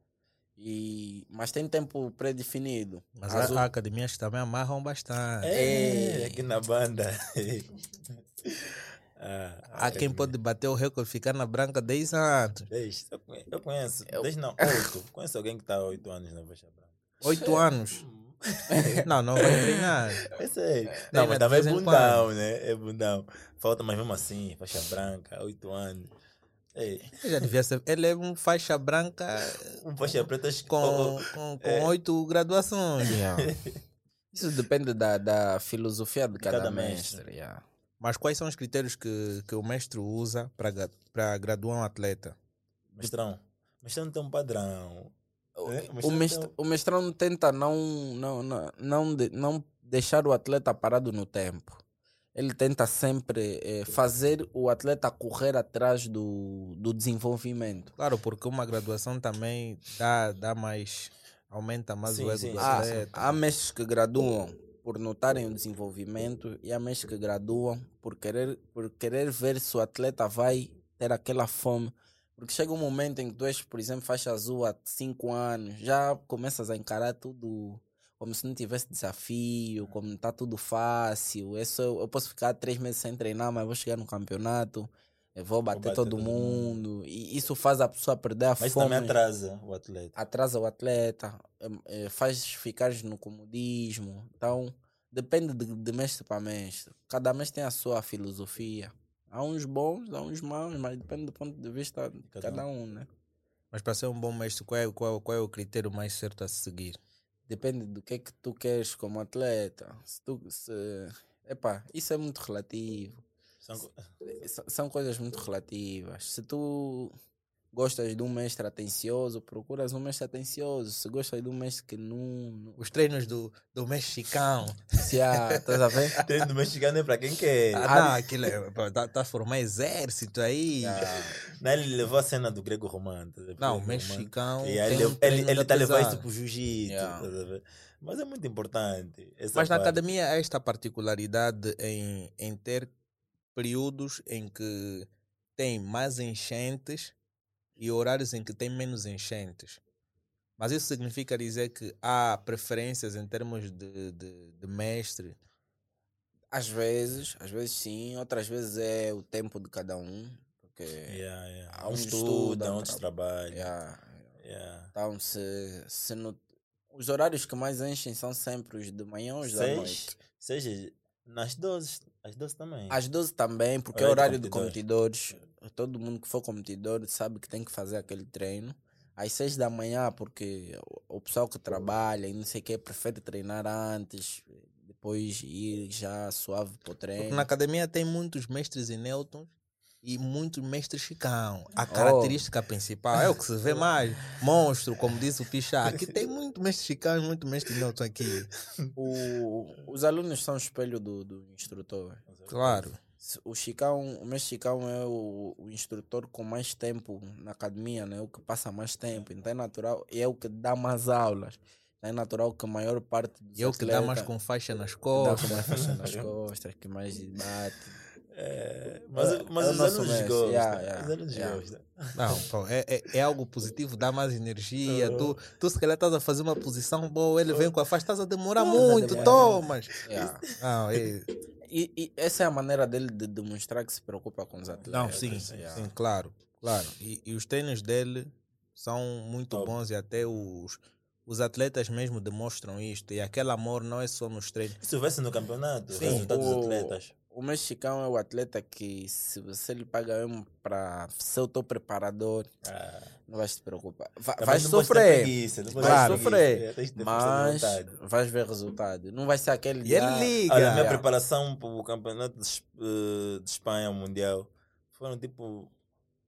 E, mas tem tempo pré-definido. Mas Azul- há academias também amarram bastante. É, É. aqui na banda. Ah, Há quem pode bater o recorde ficar na branca 10 anos. 10. Eu conhe- eu conheço. 10 não, 8. Conheço alguém que está há 8 anos na faixa branca. 8 anos. Não, não vai treinar. É sério. Treina Não, mas de também é bundão, né? É bundão. Falta, mas mesmo assim, faixa branca, 8 anos. Ei, Ele já devia ser. Ele é um faixa branca um faixa preta com, oh, com, com é. 8 graduações. Isso depende da, da filosofia de cada, cada mestre. mestre. yeah. Mas quais são os critérios que, que o mestre usa para graduar um atleta? Mestrão. Mestrão tem um padrão. O- É, o, então- mestre, o mestrão tenta não, não, não, não, de- não deixar o atleta parado no tempo. Ele tenta sempre eh, fazer o atleta correr atrás do, do desenvolvimento. Claro, porque uma graduação também dá, dá mais. aumenta mais Sim, o ego sim, do sim, Há, atleta. há mestres que graduam por notarem o desenvolvimento e há mestres que graduam por querer, por querer ver se o atleta vai ter aquela fome. Porque chega um momento em que tu és, por exemplo, faixa azul há 5 anos, já começas a encarar tudo como se não tivesse desafio, como está tudo fácil. É só, eu posso ficar três meses sem treinar, mas vou chegar no campeonato, eu vou bater, bater todo, todo mundo. E isso faz a pessoa perder a Mas fome também atrasa o atleta. atrasa o atleta, eh, eh, faz ficar no comodismo. Então, depende de, de mestre para mestre. Cada mestre tem a sua filosofia. Há uns bons, há uns maus, mas depende do ponto de vista de cada cada um, né? Mas para ser um bom mestre, qual é, qual, qual é o critério mais certo a seguir? Depende do que é que tu queres como atleta. Se tu, se... Epá, isso é muito relativo. São co- S- São coisas muito relativas. Se tu gostas de um mestre atencioso, procuras um mestre atencioso. Se gostas de um mestre que não... Os treinos do, do mexicano. Se há, estás a ver? Treino do mexicano é para quem quer. Ah, não, aquilo é. Tá, tá a formar exército aí. Não, ele levou a cena do grego romano. tá? Não, o mexicano. Aí ele, um ele, ele tá levando isso pro jiu-jitsu. Yeah. tá? Mas é muito importante. Mas na parte. academia há esta particularidade em, em ter períodos em que tem mais enchentes e horários em que tem menos enchentes. Mas isso significa dizer que há preferências em termos de, de, de mestre. Às vezes, às vezes sim, outras vezes é o tempo de cada um. Porque Yeah, yeah. Há Um um estuda, estuda, outros tra- trabalham. yeah, Yeah. então se, se no- os horários que mais enchem são sempre os de manhã ou os da Seis, noite. seja nas 12, às 12 também. Às 12 também, porque é Horário de horário de competidores. Todo mundo que for competidor sabe que tem que fazer aquele treino. Às 6 da manhã, porque o pessoal que trabalha e não sei o que, prefere treinar antes, depois ir já suave para o Porque treino. na academia tem muitos mestres e Newtons e muitos mestres chicão. Oh. A característica principal é o que se vê mais. Monstro, como disse o Pichá. Aqui tem muito mestre chicão e muito mestre Newton aqui. O- os alunos são o espelho do, do instrutor. Claro. O Chicão, o mestre Chicão é o, o instrutor com mais tempo na academia, né? O que passa mais tempo. Então é natural, é o que dá mais aulas. Então é natural que a maior parte dos E é o que dá mais com faixa nas que dá costas. com mais faixa nas costas, que mais bate. É, mas É, mas é o os alunos mestre. gostam. Yeah, yeah, os alunos yeah. gostam. Não, pô, é, é, é algo positivo, dá mais energia. Tu, tu se calhar estás a fazer uma posição boa, ele vem com a faixa, estás a demorar muito, demorar. tomas. Yeah. Não, é, E, e essa é a maneira dele de demonstrar que se preocupa com os atletas. não sim, Yeah. sim, claro, claro. E, e os treinos dele são muito Top. bons e até os, os atletas mesmo demonstram isto. E aquele amor não é só nos treinos. Isso vê-se no campeonato, Sim. o resultado dos atletas. O mexicano é o atleta que, se você lhe paga mesmo para ser o teu preparador, Ah, não vais te preocupar. Va- também vais sofrer, preguiça, ter sofrer, preguiça, de mas vais ver resultado. Não vai ser aquele E ele liga. Olha, a minha preparação para o campeonato de, eh, de Espanha Mundial foram tipo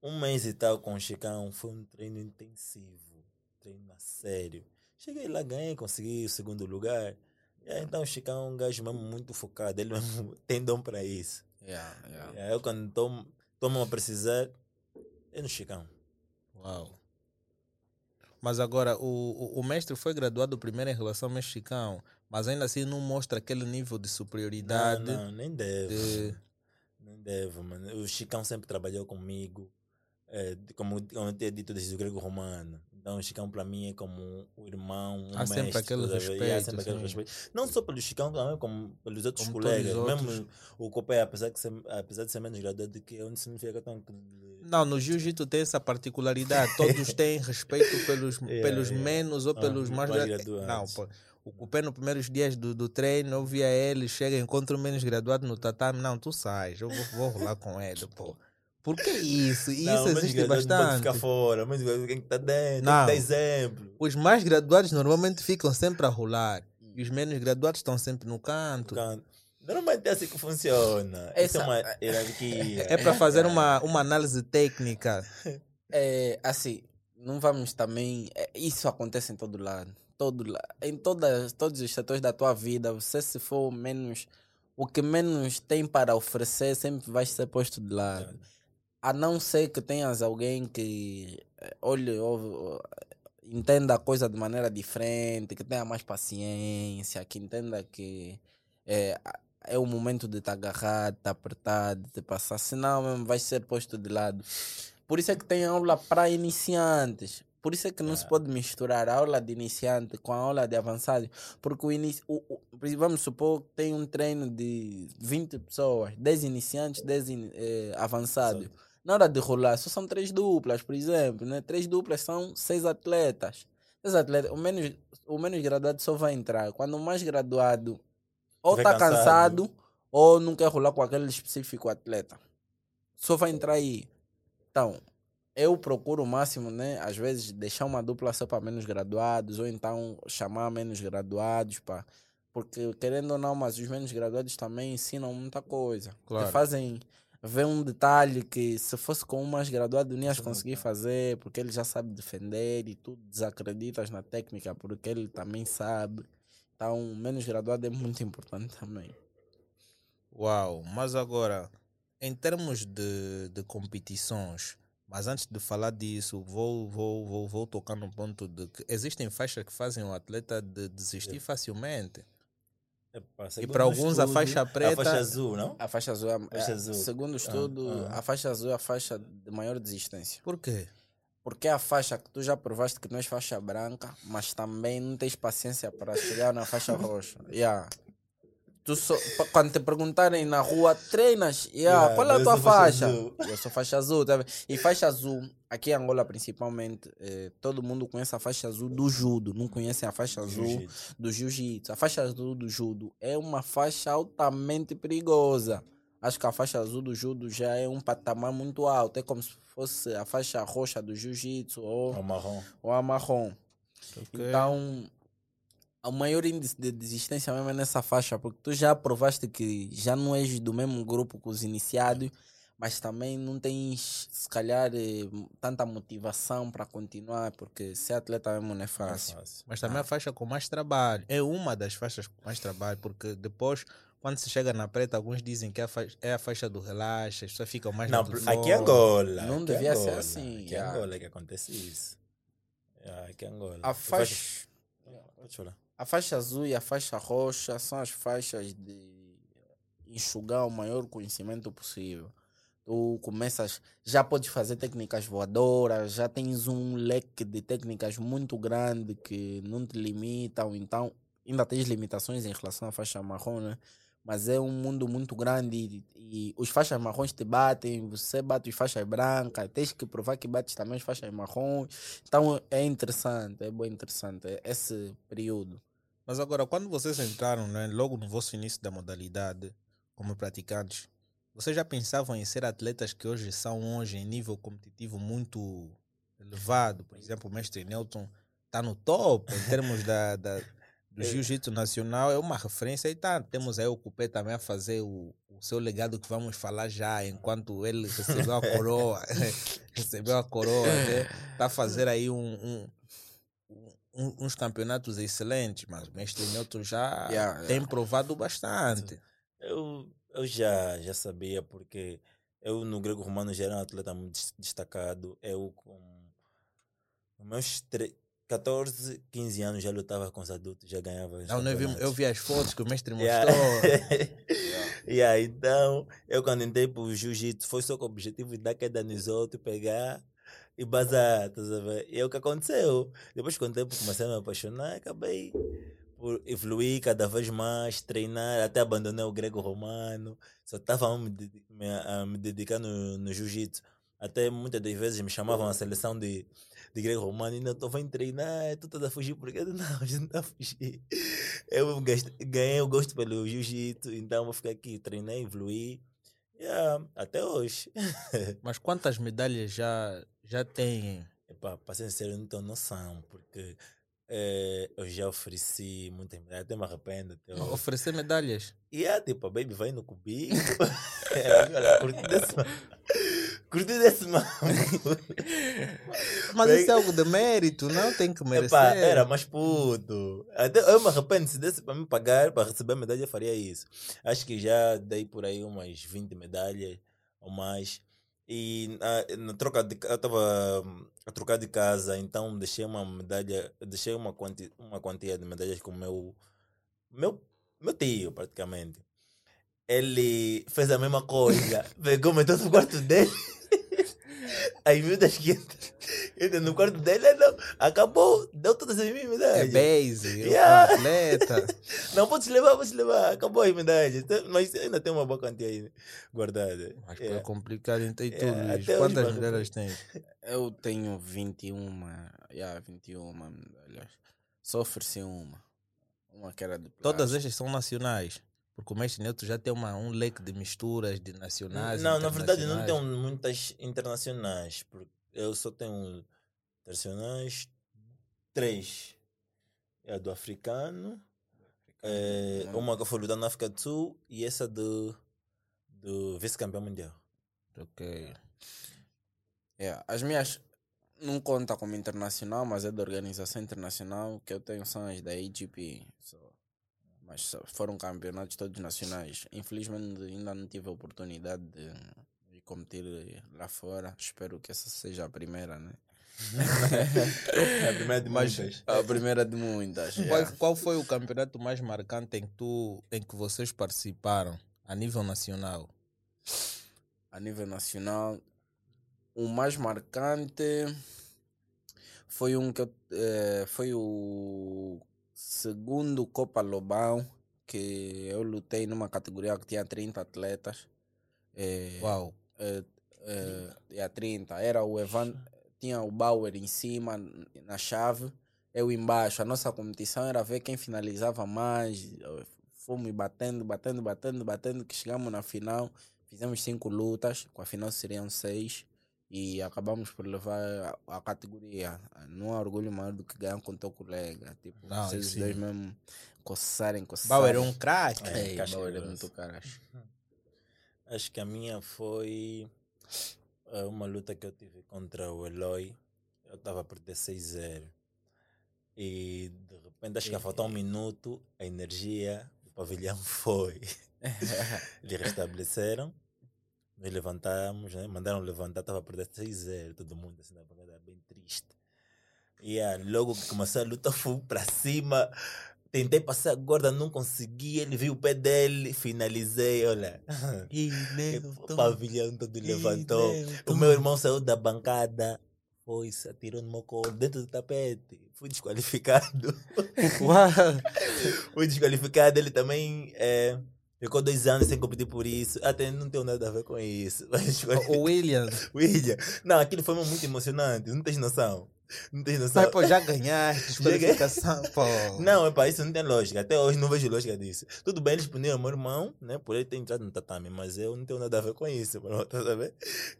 um mês e tal com o Chicão. Foi um treino intensivo, treino a sério. Cheguei lá, ganhei, consegui o segundo lugar. Aí, então o Chicão é um gajo mesmo muito focado, ele mesmo tem dom para isso. Yeah, yeah. E aí, eu quando tomo, tomo a precisar, é no Chicão. Uau. Mas agora, o, o, o mestre foi graduado primeiro em relação ao mexicano, mas ainda assim não mostra aquele nível de Não, superioridade. não, nem deve. de- Nem deve, mano. O Chicão sempre trabalhou comigo. É, como, como eu tinha dito desde o grego romano. Então, o Chicão para mim é como um irmão, um Há sempre mestre, aquele estás a ver? E há respeito, sempre aquele sim. respeito. Não só pelo Chicão, também como pelos outros Como colegas. os outros. Mesmo o Copé, apesar de ser, apesar de ser menos graduado do que eu, não significa tão que... Não, no jiu-jitsu tem essa particularidade. Todos têm respeito pelos, Yeah, pelos yeah. menos ou Ah, pelos mais, gra- graduados. Não, pô. O Cupé, nos primeiros dias do, do treino, eu via ele, chega, encontra o menos graduado no tatame. Não, tu sais, eu vou, vou rolar com ele, pô. Por que isso? Não, isso menos existe não pode bastante. ficar fora, mas quem está dentro, Não. tem exemplo. Os mais graduados normalmente ficam sempre a rolar. E os menos graduados estão sempre no canto. Canto. Normalmente é assim que funciona. Isso Essa- é uma hierarquia. É para fazer uma, uma análise técnica. É, assim, não vamos também. é, Isso acontece em todo lado. Todo, em todas, todos os setores da tua vida, você se for menos. O que menos tem para oferecer sempre vai ser posto de lado. A não ser que tenhas alguém que eh, olhe, ou- entenda a coisa de maneira diferente, que tenha mais paciência, que entenda que é, é o momento de te agarrar, de te apertar, de passar, senão mesmo vai ser posto de lado. Por isso é que tem aula para iniciantes. Por isso é que não se pode misturar a aula de iniciante com a aula de avançado. Porque o inici... o, o- vamos supor que tem um treino de 20 pessoas, 10 iniciantes, 10 in- eh, avançados. Na hora de rolar, só são três duplas, por exemplo. Né? Três duplas são seis atletas. Seis atletas. O menos, o menos graduado só vai entrar. Quando o mais graduado ou está cansado, ou não quer rolar com aquele específico atleta. Só vai entrar aí. Então, eu procuro o máximo, né? Às vezes deixar uma dupla só para menos graduados, ou então chamar menos graduados para. Porque, querendo ou não, mas os menos graduados também ensinam muita coisa. Claro. Te fazem ver um detalhe que se fosse com um mais graduado não ias conseguir fazer, porque ele já sabe defender e tu desacreditas na técnica, porque ele também sabe. Então, menos graduado é muito importante também. Uau, mas agora, em termos de, de competições, mas antes de falar disso, vou, vou, vou, vou tocar no ponto de que existem faixas que fazem o atleta de desistir facilmente. Epá, E para alguns a estudo, faixa preta- A faixa azul, não? A faixa azul, é, Faixa é, azul. segundo o estudo, ah. a faixa azul é a faixa de maior desistência. Por quê? Porque é a faixa que tu já provaste que não és faixa branca, mas também não tens paciência para chegar na faixa roxa. Yeah. Tu só, quando te perguntarem na rua, treinas? Yeah, Yeah, qual é a tua faixa faixa? Eu sou faixa azul. Tá? E faixa azul, aqui em Angola principalmente, eh, todo mundo conhece a faixa azul do judo, não conhecem a faixa azul Jiu-jitsu. do jiu-jitsu. A faixa azul do judo é uma faixa altamente perigosa. Acho que a faixa azul do judo já é um patamar muito alto. É como se fosse a faixa roxa do jiu-jitsu ou, O marrom. ou a marrom. Ok. Então, o maior índice de desistência mesmo é nessa faixa, porque tu já provaste que já não és do mesmo grupo que os iniciados, mas também não tens, se calhar, eh, tanta motivação para continuar, porque ser atleta mesmo não é fácil. Fácil. Mas também a faixa com mais trabalho. É uma das faixas com mais trabalho, porque depois, quando se chega na preta, alguns dizem que é a faixa, é a faixa do relaxa, as pessoas ficam mais Não, aqui em Angola. Não devia ser Angola, assim, Aqui yeah. Angola é que acontece isso. Yeah, aqui em Angola. A faixa, Pode falar. A faixa azul e a faixa roxa são as faixas de enxugar o maior conhecimento possível. Tu começas, já podes fazer técnicas voadoras, já tens um leque de técnicas muito grande que não te limitam, então ainda tens limitações em relação à faixa marrom, né? Mas é um mundo muito grande e, e os faixas marrons te batem, você bate os faixas brancas, tens que provar que bates também as faixas marrons. Então é interessante, é bem interessante esse período. Mas agora, quando vocês entraram, né, logo no vosso início da modalidade, como praticantes, vocês já pensavam em ser atletas que hoje são hoje em nível competitivo muito elevado? Por exemplo, o mestre Nelton está no top em termos da, da- do jiu-jitsu nacional, é uma referência e tá. Temos aí o Cupé também a fazer o, o seu legado que vamos falar já, enquanto ele recebeu a coroa, recebeu a coroa, né? Tá a fazer aí um- um, um- uns campeonatos excelentes, mas o mestre Nelton já Yeah, tem yeah. provado bastante. Eu, eu já, já sabia, porque eu no grego romano já era um atleta muito des- destacado. Eu com os meus tre... 14, 15 anos já lutava com os adultos, já ganhava. os Não, não, eu, vi, eu vi as fotos que o mestre mostrou. Yeah. yeah, então, eu quando entrei pro jiu-jitsu foi só com o objetivo de dar queda nos outros, pegar e bazar, tá a ver? E é o que aconteceu. Depois com o tempo comecei a me apaixonar, acabei por evoluir cada vez mais, treinar, até abandonei o grego romano, só estava a me, a me dedicar no, no jiu-jitsu. Até muitas das vezes me chamavam a seleção de, de grego romano e não estou vem treinar, tu estás a fugir porque não, a gente não está a fugir. Eu ganhei o gosto pelo jiu-jitsu, então vou ficar aqui, treinei, evoluí. Yeah, até hoje. Mas quantas medalhas já, já têm? Epá, para ser sincero, eu não tenho noção, porque eh, eu já ofereci muitas medalhas, até me arrependo. Até. Oferecer medalhas? E é tipo, a baby vai no cubico. é, olha, curti desse. Curti desse mambo. Mas Bem- isso é algo de mérito, não? Tem que merecer. Epá, era mais puto. Até, eu me arrependo, se desse para me pagar, para receber medalha, eu faria isso. Acho que já dei por aí umas 20 medalhas ou mais. E na, na troca de, eu estava a trocar de casa, então deixei uma medalha, deixei uma, quanti, uma quantia de medalhas com o meu, meu, meu tio, praticamente. Ele fez a mesma coisa, pegou, meteu no quarto dele. Aí, meu das quintas, entra no quarto dele, ele não, acabou, deu todas as minhas É medalhas. base, Yeah. é atleta. Não, pode levar, pode levar, acabou as medalhas. Então, Mas ainda tem uma boa quantia aí guardada. Mas Yeah. é complicado, então, e Yeah, hoje Quantas medalhas tens? Eu tenho 21, yeah, 21 medalhas. Só ofereci uma. Uma que era de Todas plástico. estas são nacionais. Porque o mestre neutro já tem uma, um leque de misturas de nacionais. Não, na verdade não tenho muitas internacionais. Porque eu só tenho internacionais três. É a do africano, é, Uma- que foi lutar na África do Sul e essa do, do vice-campeão mundial. Ok. Yeah, As minhas não conta como internacional, mas é da organização internacional que eu tenho são as da IGP. só. Mas foram campeonatos todos nacionais. Infelizmente ainda não tive a oportunidade de, de competir lá fora. Espero que essa seja a primeira, né? A primeira de Mas- muitas. A primeira de muitas. Qual, qual foi o campeonato mais marcante em que, tu, em que vocês participaram a nível nacional? a nível nacional. O mais marcante foi um que eu, eh, foi o segundo Copa Lobão que eu lutei numa categoria que tinha 30 atletas. Eh, Uau. e a 30. Era o Evan, tinha o Bauer em cima, na chave, eu embaixo. A nossa competição era ver quem finalizava mais. Fomos batendo, batendo, batendo, batendo, que chegamos na final. Fizemos cinco lutas, com a final seriam seis. E acabamos por levar a, a categoria. Não há orgulho maior do que ganhar com teu colega. Tipo, Não, vocês sim. dois mesmo coçarem, coçarem. Bauer é um craque. É, casca Bauer é muito caras. Acho que a minha foi eh, uma luta que eu tive contra o Eloy. Eu estava a perder 6-0. E de repente, acho que a faltar um minuto, a energia do pavilhão foi. Eles restabeleceram. Nós levantamos, né? mandaram levantar, estava a perder 6-0. Todo mundo assim na bancada, bem triste. E ah, logo que começou a luta, fui para cima. Tentei passar a gorda, não consegui. Ele viu o pé dele, finalizei. Olha, E o pavilhão todo levantou. O meu irmão saiu da bancada, foi, se atirou no meu colo, dentro do tapete. Fui desqualificado. Uau. Fui desqualificado. Ele também é, ficou dois anos sem competir por isso. Até não tem nada a ver com isso. Mas, O William. William, não, aquilo foi muito emocionante. Não tens noção. Não tens noção. Mas, pô, já ganhaste. Desqualificação, pô. Não, é para isso não tem lógica. Até hoje não vejo lógica disso. Tudo bem, eles puniram meu irmão, né? Por ele ter entrado no tatame, mas eu não tenho nada a ver com isso, mano. Tá sabendo?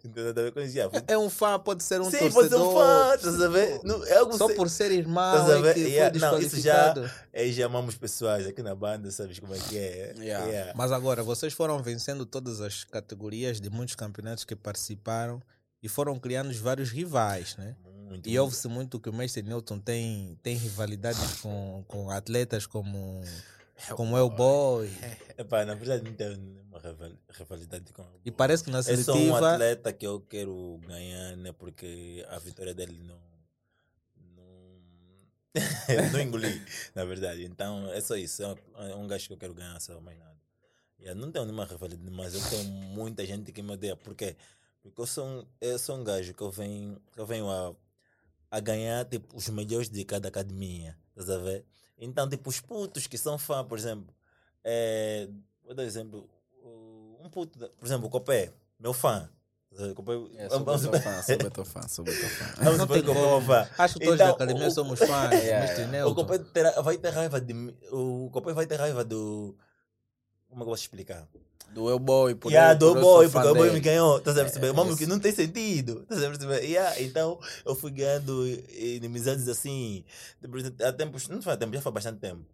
Não tenho nada a ver com isso. Já, É um fã, pode ser um Sim, torcedor. pode ser um fã, tá sabendo? Não, é algo Só por ser irmão a é que Yeah, não, isso já-. Aí já amamos pessoas aqui na banda, sabes como é que é? Yeah. Yeah. Mas agora, vocês foram vencendo todas as categorias de muitos campeonatos que participaram e foram criando vários rivais, né? Muito, E ouve-se muito que o mestre Newton tem, tem rivalidades com, com atletas como, como é o Boy. Epá, na verdade não tenho nenhuma rival- rivalidade com E parece que na É só um seletiva. atleta que eu quero ganhar, né? Porque a vitória dele não, não, não engoli, na verdade. Então é só isso. É um, é gajo que eu quero ganhar, só mais nada. Yeah, não tenho nenhuma rivalidade, mas eu tenho muita gente que me odeia. Por quê? Porque eu sou um, eu sou um gajo que eu venho, que eu venho a, a ganhar tipo, os melhores de cada academia. Estás a ver? Então, tipo, os putos que são fã, por exemplo, é, vou dar um exemplo. Um puto, por exemplo, o Copé, meu fã. Copé, É, sou vamos- teu fã, sou teu fã, sou teu fã. vamos Não tem é como. fã. Acho que todos Então, da academia o- somos fãs. Yeah, yeah. O. Copé terá- vai ter raiva de. O Copé vai ter raiva do. Como é que eu posso explicar? Do Eu Boy, por yeah, eu- do por boy, porque o boy me ganhou. Estás a perceber? É, esse- que não tem sentido. Estás a perceber? Yeah, então eu fui ganhando inimizades assim. Há tempos, não faz tempo, já faz bastante tempo.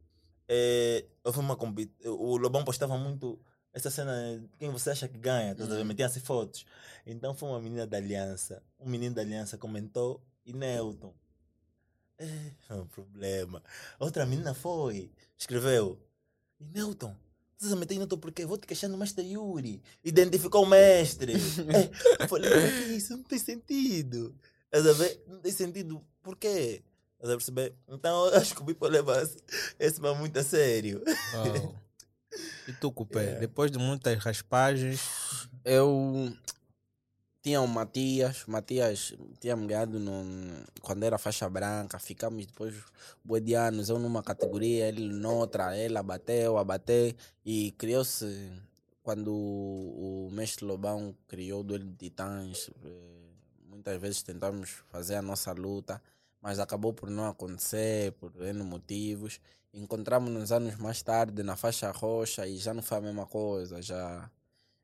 É, eu fui uma O Lobão postava muito essa cena. Quem você acha que ganha? Estás a ver? Uhum. Metia-se fotos. Então foi uma menina da Aliança. Um menino da Aliança comentou e Nelton. É, não problema. Outra menina foi, escreveu. E Nelton, estás a meter em Nelton porque vou te queixar no mestre Yuri. Identificou o mestre. É, eu falei, "Mas que isso não tem sentido. Estás a ver? Não tem sentido. Por quê? Estás a perceber? Então eu acho que o Bipo leva esse mas muito a sério. E tu, Cupé, Yeah. depois de muitas raspagens, Eu tinha o Matias, Matias tinha me ganhado no, quando era faixa branca, ficamos depois bué de anos, eu numa categoria, ele noutra, ele abateu, abateu e criou-se quando o, mestre Lobão criou o duelo de titãs, eh, muitas vezes tentamos fazer a nossa luta, mas acabou por não acontecer por N motivos. Encontramos-nos anos mais tarde na faixa roxa e já não foi a mesma coisa, já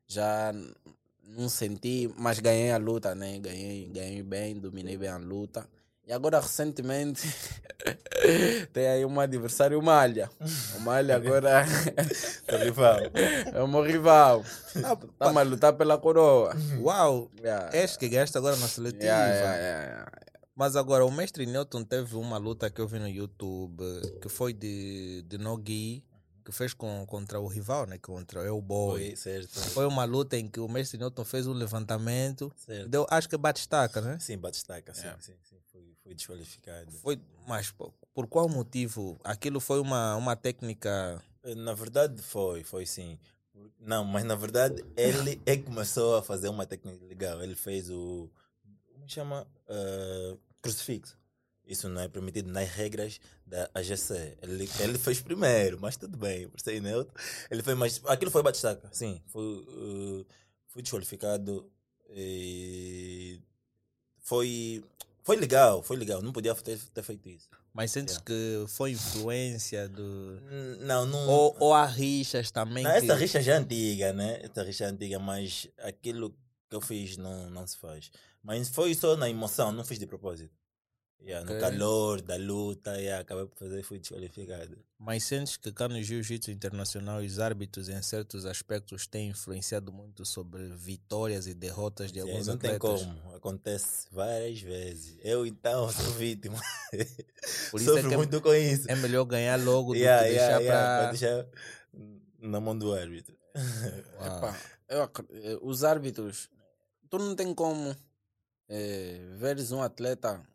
já não senti, mas ganhei a luta, né? Ganhei, ganhei bem, dominei bem a luta. E agora, recentemente, tem aí um adversário, o Malha. O Malha agora Tá rival. é o meu rival. Ah, Estamos a lutar pela coroa. uau, Yeah. és que ganhaste agora na seletiva. Yeah, yeah, yeah, yeah. Mas agora, o mestre Newton teve uma luta que eu vi no YouTube, que foi de, de Nogi, que fez com, contra o rival, né? Contra o Boy. Foi, certo. Foi uma luta em que o mestre Newton fez um levantamento, certo. deu, acho que bate-estaca, né? Sim, bate-estaca, sim, Yeah. sim, sim. Foi, foi desqualificado. Foi, mas por, qual motivo? Aquilo foi uma, uma técnica. Eh, Na verdade foi, foi sim. Não, mas na verdade ele é que começou a fazer uma técnica legal. Ele fez o. Como chama? Eh, crucifixo. Isso não é permitido nas regras da AGC. Ele, ele fez primeiro, mas tudo bem, por ser neutro. Ele fez, mas aquilo foi batistaca, sim. Foi, eh, foi desqualificado. E foi, foi legal, foi legal. Não podia ter, ter feito isso. Mas sentes que foi influência do. Não, não. Ou, ou há rixas também. Não, que... essa rixa já é antiga, né? Essa rixa é antiga, mas aquilo que eu fiz não, não se faz. Mas foi só na emoção, não fiz de propósito. Yeah. No calor da luta, yeah, acabei por fazer e fui desqualificado. Mas sentes que cá no Jiu-Jitsu internacional os árbitros em certos aspectos têm influenciado muito sobre vitórias e derrotas de Sim, alguns não tem atletas? como, acontece várias vezes. Eu então sou vítima. Por isso é Sofro é- muito com isso. É melhor ganhar logo do Yeah, que yeah, deixar yeah, pra... pra deixar na mão do árbitro. Epá, eu eh, os árbitros, tu não tem como eh, veres um atleta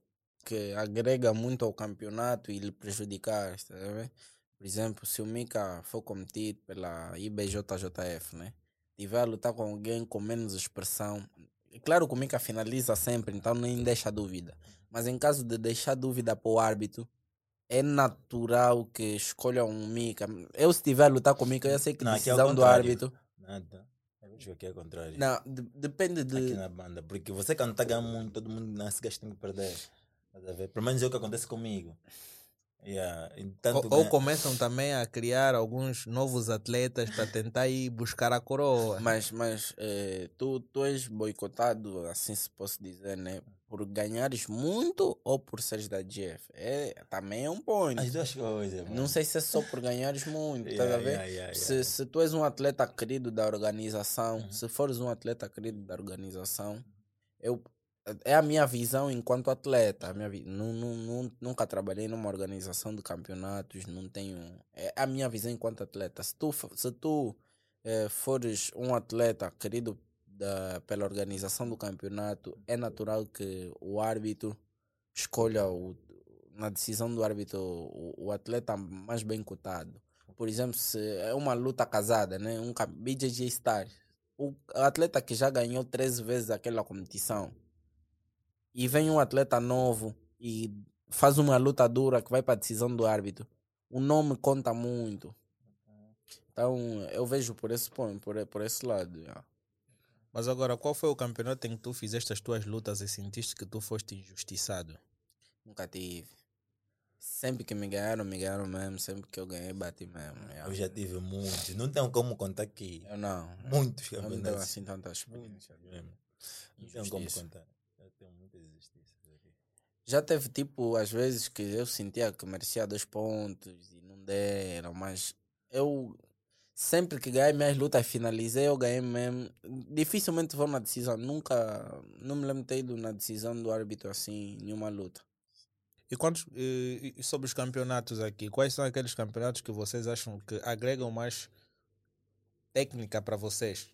que agrega muito ao campeonato e lhe prejudicar, tá a ver? Por exemplo, se o Mika for competido pela IBJJF, né? Tiver a lutar com alguém com menos expressão, é claro que o Mika finaliza sempre, então nem deixa dúvida. Mas em caso de deixar dúvida para o árbitro, é natural que escolha um Mika. Eu, se tiver a lutar com o Mika, eu sei que Não, aqui é o decisão do contrário. árbitro. Nada. Eu vejo aqui ao contrário. Não, de- depende aqui de. na banda. Porque você quando tá ganhando muito, todo mundo nesse gajo tem que perder. Estás a ver? Pelo menos é o que acontece comigo. Yeah. Tanto Ou, ou começam também a criar alguns novos atletas para tentar ir buscar a coroa. Mas, mas eh, tu, tu és boicotado, assim se posso dizer, né? Por ganhares muito ou por seres da GF. É, também é um point. As duas coisas. Não sei se é só por ganhares muito, tá a ver? Yeah, yeah, Se, yeah. se tu és um atleta querido da organização, Uhum. se fores um atleta querido da organização, eu, é a minha visão enquanto atleta. Minha, vi- nu- nu- nunca trabalhei numa organização de campeonatos, não tenho. É a minha visão enquanto atleta. Se tu, se tu eh, fores um atleta querido da, pela organização do campeonato, é natural que o árbitro escolha o. na decisão do árbitro o, o atleta mais bem cotado. Por exemplo, se é uma luta casada, né? Um BJJ Star, o atleta que já ganhou 13 vezes aquela competição e vem um atleta novo e faz uma luta dura que vai para a decisão do árbitro, o nome conta muito. Então eu vejo por esse ponto, por, por esse lado. yeah. Mas agora, qual foi o campeonato em que tu fizeste as tuas lutas e sentiste que tu foste injustiçado? Nunca tive. Sempre que me ganharam, me ganharam mesmo. Sempre que eu ganhei, bati mesmo. Eu já tive muitos. Não tenho como contar aqui. Eu não. Muitos Eu não tenho campeonatos. assim tanta experiência. Muitos. Não tenho como contar. Eu tenho muitas injustiças aqui. Já teve tipo, às vezes que eu sentia que merecia dois pontos e não deram, mas eu sempre que ganhei minhas lutas, finalizei, eu ganhei mesmo. Dificilmente vou na decisão. Nunca, não me lembro de ter ido na decisão do árbitro assim, nenhuma luta. E quantos e, e sobre os campeonatos aqui, quais são aqueles campeonatos que vocês acham que agregam mais técnica para vocês?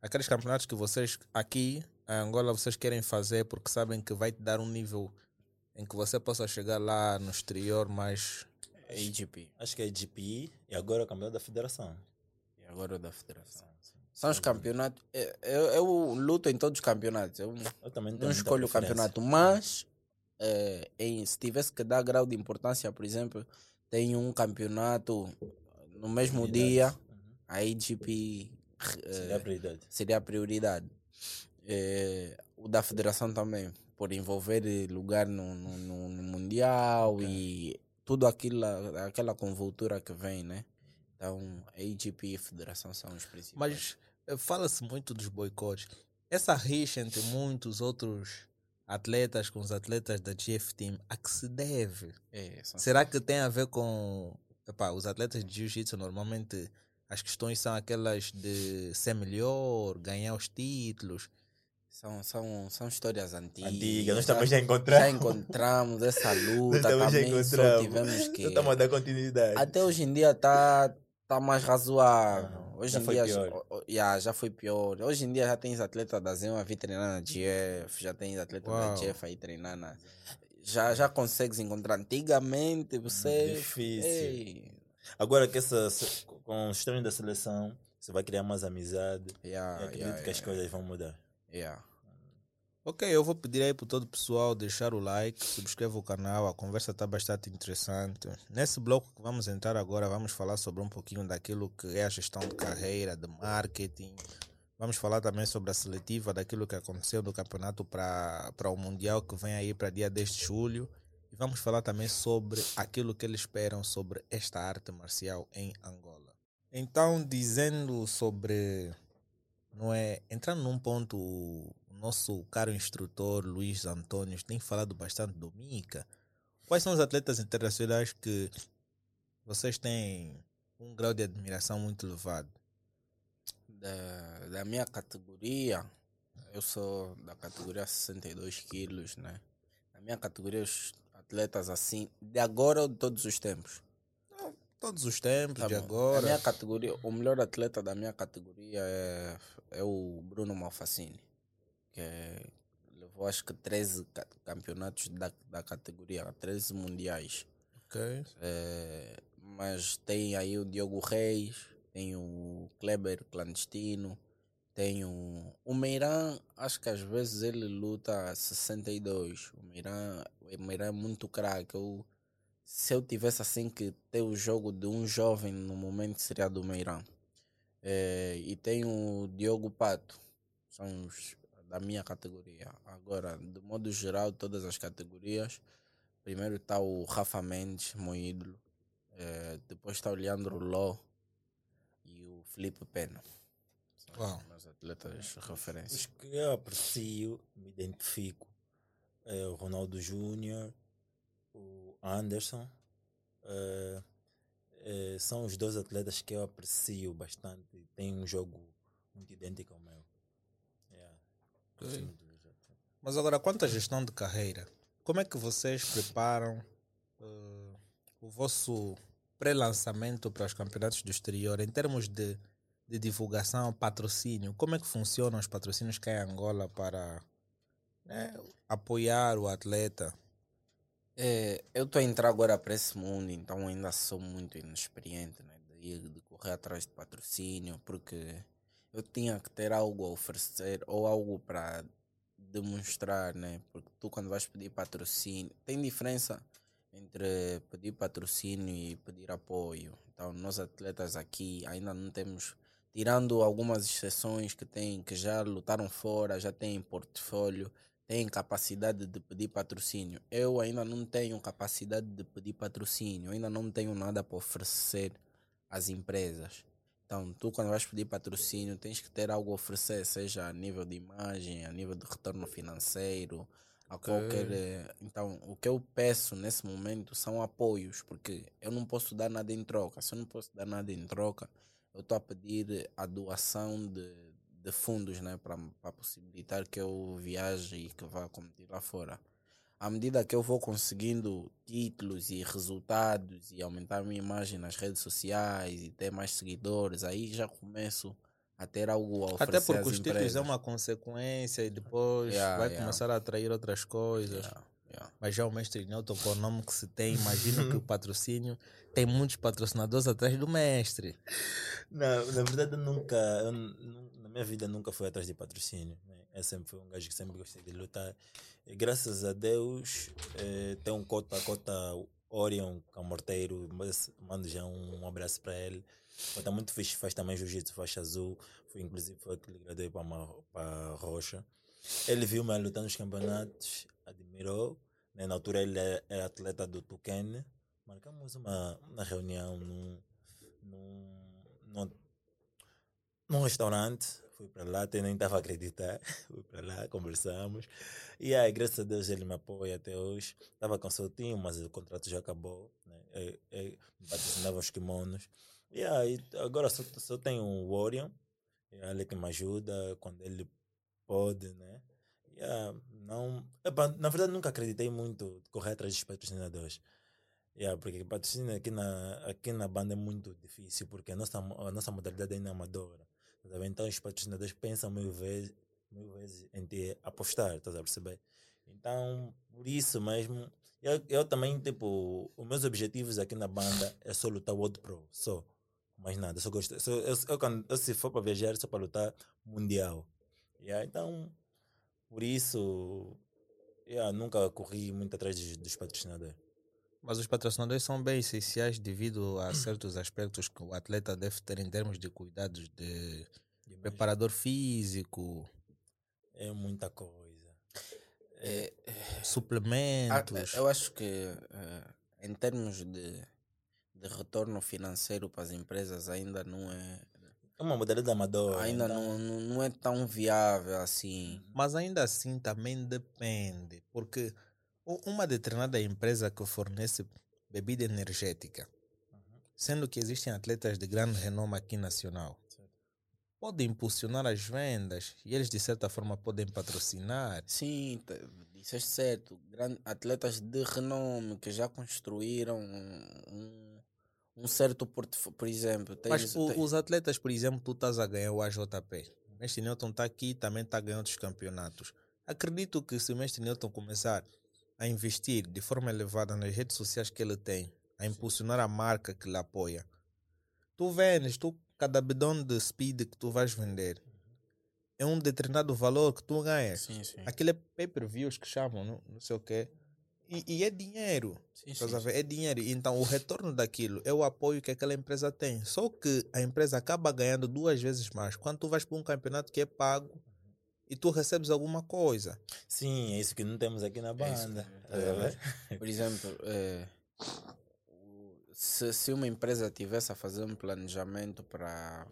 Aqueles campeonatos que vocês aqui em Angola vocês querem fazer porque sabem que vai te dar um nível em que você possa chegar lá no exterior mais AGP. Acho que é GPI e agora é o campeonato da federação. E agora o da federação. São os campeonatos. é, Eu, eu luto em todos os campeonatos. Eu Eu também não escolho o campeonato, mas eh, em, se tivesse que dar grau de importância, por exemplo, tem um campeonato no mesmo dia, Uhum. a AGP eh, Seria a prioridade. seria a prioridade. Eh, o da federação também, por envolver lugar no, no, no- Mundial e tudo aquilo, aquela convoltura que vem, né? Então, a AGP e a federação são os principais. Mas eh, fala-se muito dos boicotes. Essa rixa entre muitos outros atletas com os atletas da GF Team, a que se deve? É, Será que tem a ver com. Epá, os atletas de Jiu-Jitsu normalmente as questões são aquelas de ser melhor, ganhar os títulos. São, são, são histórias antigas. Antiga, nós também já encontramos. Já encontramos essa Nós luta, também já também só encontramos. tivemos que... Estamos a dar continuidade. Até hoje em dia tá, tá mais razoável. Aham, Hoje já em foi dia pior. já- já, foi pior. Hoje em dia já tens atleta da Zema vir treinar na GF, já tens atleta Uau. da GF aí treinar na... Já, já consegues encontrar. Antigamente você... Difícil. Ei, Agora que essa, com os treinos da seleção, você vai criar mais amizade. yeah, acredito yeah, que as yeah, coisas vão mudar. Yeah. Ok, eu vou pedir aí para todo o pessoal deixar o like, subscreva o canal, a conversa está bastante interessante. Nesse bloco que vamos entrar agora, vamos falar sobre um pouquinho daquilo que é a gestão de carreira, de marketing. Vamos falar também sobre a seletiva, daquilo que aconteceu do campeonato para o Mundial que vem aí para dia 10 de julho. E vamos falar também sobre aquilo que eles esperam sobre esta arte marcial em Angola. Então, dizendo sobre não é? Entrando num ponto, o nosso caro instrutor Luiz Antônio tem falado bastante do Mica. Quais são os atletas internacionais que vocês têm um grau de admiração muito elevado? da, da minha categoria, eu sou da categoria 62 quilos, né? Na minha categoria, os atletas assim, de agora ou de todos os tempos? Todos os tempos, Tá de bom. agora. A minha categoria, o melhor atleta da minha categoria é, é o Bruno Malfacini, que é- levou acho que 13 ca- campeonatos da, da categoria, 13 mundiais. Ok. É, mas tem aí o Diogo Reis, tem o Kleber Clandestino, tem o, o Meiran, acho que às vezes ele luta 62. O Meiran, o Meiran é muito craque. Eu, se eu tivesse assim que ter o jogo de um jovem no momento seria do Meiran. É, e tem o Diogo Pato, são os da minha categoria. Agora, de modo geral, todas as categorias. Primeiro está o Rafa Mendes, meu ídolo. Eh, depois está o Leandro Ló e o Felipe Pena. São Uau. os meus atletas de referência. Os que eu aprecio, me identifico, é o Ronaldo Júnior, o Anderson. é, é, são os dois atletas que eu aprecio bastante. Tem um jogo muito idêntico ao meu. Yeah. Mas agora, quanto à gestão de carreira, como é que vocês preparam eh, o vosso pré-lançamento para os campeonatos do exterior em termos de, de divulgação, patrocínio? Como é que funcionam os patrocínios cá em Angola para né, apoiar o atleta? É, eu estou a entrar agora para esse mundo, então ainda sou muito inexperiente né? de, correr atrás de patrocínio, porque eu tinha que ter algo a oferecer ou algo para demonstrar, né? Porque tu quando vais pedir patrocínio, tem diferença entre pedir patrocínio e pedir apoio. Então nós atletas aqui ainda não temos, tirando algumas exceções que têm, que já lutaram fora, já têm portfólio, têm capacidade de pedir patrocínio. Eu ainda não tenho capacidade de pedir patrocínio, ainda não tenho nada para oferecer às empresas. Então, tu quando vais pedir patrocínio, tens que ter algo a oferecer, seja a nível de imagem, a nível de retorno financeiro, a Ok. qualquer. eh, Então, o que eu peço nesse momento são apoios, porque eu não posso dar nada em troca. Se eu não posso dar nada em troca, eu estou a pedir a doação de, de fundos, né, para possibilitar que eu viaje e que vá competir lá fora. À medida que eu vou conseguindo títulos e resultados e aumentar a minha imagem nas redes sociais e ter mais seguidores, aí já começo a ter algo a oferecer Até porque às os títulos empresas. é uma consequência e depois Yeah, vai yeah. começar a atrair outras coisas. Yeah, yeah. Mas já o mestre Newton, com o nome que se tem, imagino que o patrocínio tem muitos patrocinadores atrás do mestre. Não, na verdade, eu nunca, eu minha vida, nunca fui atrás de patrocínio. Né? Eu sempre fui um gajo que sempre gostei de lutar. E graças a Deus, eh, tem um cota, cota Orion Camorteiro, mas mando já um, abraço para ele. Cota muito fixe, faz também jiu-jitsu, faixa azul. Foi, inclusive, foi que lhe gradei para Rocha. Ele viu-me lutar nos campeonatos, admirou. Né? Na altura, ele é, é atleta do Tuquene. Marcamos uma, uma reunião num, num, num, num restaurante. Fui para lá, até nem estava a acreditar. Fui para lá, conversamos. E aí, graças a Deus, ele me apoia até hoje. Estava com soltinho, mas o contrato já acabou. Né? É, me patrocinava os kimonos. E aí, agora só, só tenho o Orion. É ele que me ajuda quando ele pode, né? Yeah, não, epa, na verdade, nunca acreditei muito correr atrás dos patrocinadores. Yeah, porque patrocínio aqui na, aqui na banda é muito difícil, porque a nossa, a nossa modalidade ainda é amadora. Então os patrocinadores pensam mil vezes, mil vezes em te apostar, estás a perceber? Então, por isso mesmo, eu, eu também, tipo, os meus objetivos aqui na banda é só lutar World Pro, só. Mais nada, só gosto. Só, eu, eu, quando, eu, se for para viajar, é só para lutar Mundial. Yeah, então, por isso, yeah, nunca corri muito atrás dos, dos patrocinadores. Mas os patrocinadores são bem essenciais devido a certos aspectos que o atleta deve ter em termos de cuidados de preparador físico, É muita coisa. É, Ah, suplementos. eu acho que eh, em termos de, de retorno financeiro para as empresas ainda não é É uma modalidade amadora. ainda então, não, não é tão viável assim. Mas ainda assim também depende, porque uma determinada empresa que fornece bebida energética, sendo que existem atletas de grande renome aqui nacional, pode impulsionar as vendas e eles de certa forma podem patrocinar. Sim, te- disseste certo. Gran- atletas de renome que já construíram um, um certo portfólio, por exemplo. Mas tens- o- tem- os atletas, por exemplo, tu estás a ganhar o AJP. O Mestre Newton está aqui e também está ganhando os campeonatos. Acredito que se o Mestre Newton começar a investir de forma elevada nas redes sociais que ele tem, a impulsionar a marca que lhe apoia, tu vendes, tu, cada bidão de speed que tu vais vender é um determinado valor que tu ganhas. Sim, sim. Aquele é pay-per-views que chamam, não, não sei o quê. E, e é dinheiro. Sim, sim? É dinheiro. Então, o retorno daquilo é o apoio que aquela empresa tem. Só que a empresa acaba ganhando duas vezes mais quando tu vais para um campeonato que é pago e tu recebes alguma coisa. Sim, é isso que não temos aqui na É isso, banda. é, Estás a ver? Por exemplo, o- se, se uma empresa tivesse a fazer um planejamento para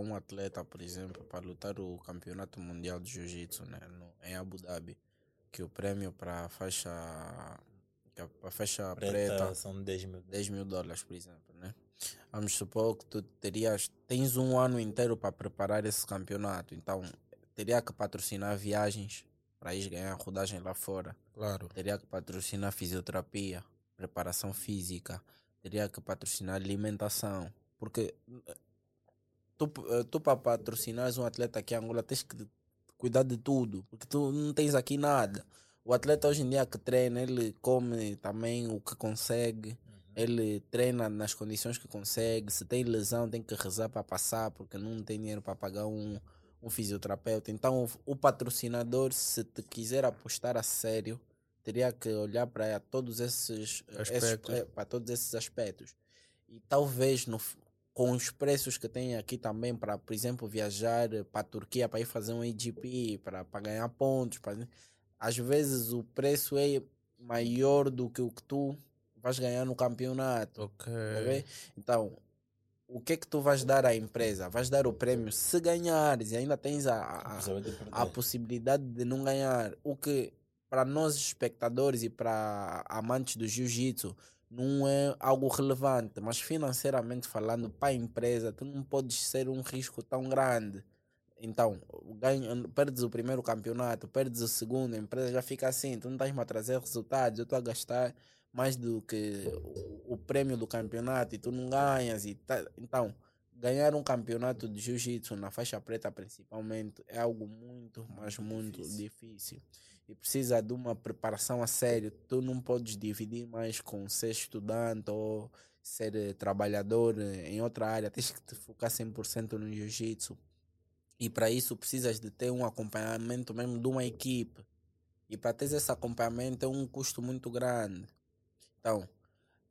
um atleta, por exemplo, para lutar o campeonato mundial de jiu-jitsu né, no- em Abu Dhabi, que o prêmio para a faixa a faixa Preta, preta são 10 mil. 10 mil dólares, por exemplo, né? Vamos supor que tu terias, tens um ano inteiro para preparar esse campeonato, então teria que patrocinar viagens para ir ganhar rodagem lá fora, Claro. teria que patrocinar fisioterapia, preparação física, teria que patrocinar alimentação, porque tu, eh, tu para patrocinares um atleta aqui em Angola tens que cuidar de tudo, porque tu não tens aqui nada. O atleta hoje em dia que treina, ele come também o que consegue. Ele treina nas condições que consegue. Se tem lesão, tem que rezar para passar, porque não tem dinheiro para pagar um, um fisioterapeuta. Então, o, o patrocinador, se te quiser apostar a sério, teria que olhar para todos esses Aspectos. esses- é, para todos esses aspectos. E talvez no, com os preços que tem aqui também para, por exemplo, viajar para a Turquia para ir fazer um IGP, para, para ganhar pontos, para, às vezes o preço é maior do que o que tu vais ganhar no campeonato. Ok. tá? Então, o que é que tu vais dar à empresa? Vais dar o prêmio se ganhares e ainda tens a, a, a possibilidade de não ganhar. O que para nós espectadores e para amantes do jiu-jitsu não é algo relevante, mas financeiramente falando, para a empresa, tu não podes ser um risco tão grande. Então, ganha, perdes o primeiro campeonato, perdes o segundo, a empresa já fica assim, tu não estás-me a trazer resultados, eu estou a gastar mais do que o, o prêmio do campeonato e tu não ganhas. E tá, então, ganhar um campeonato de jiu-jitsu na faixa preta principalmente é algo muito, mas muito difícil. E precisa de uma preparação a sério. Tu não podes dividir mais com ser estudante ou ser eh, trabalhador eh, em outra área. Tens que te focar 100% no jiu-jitsu. E para isso precisas de ter um acompanhamento mesmo de uma equipe. E para ter esse acompanhamento é um custo muito grande. Então,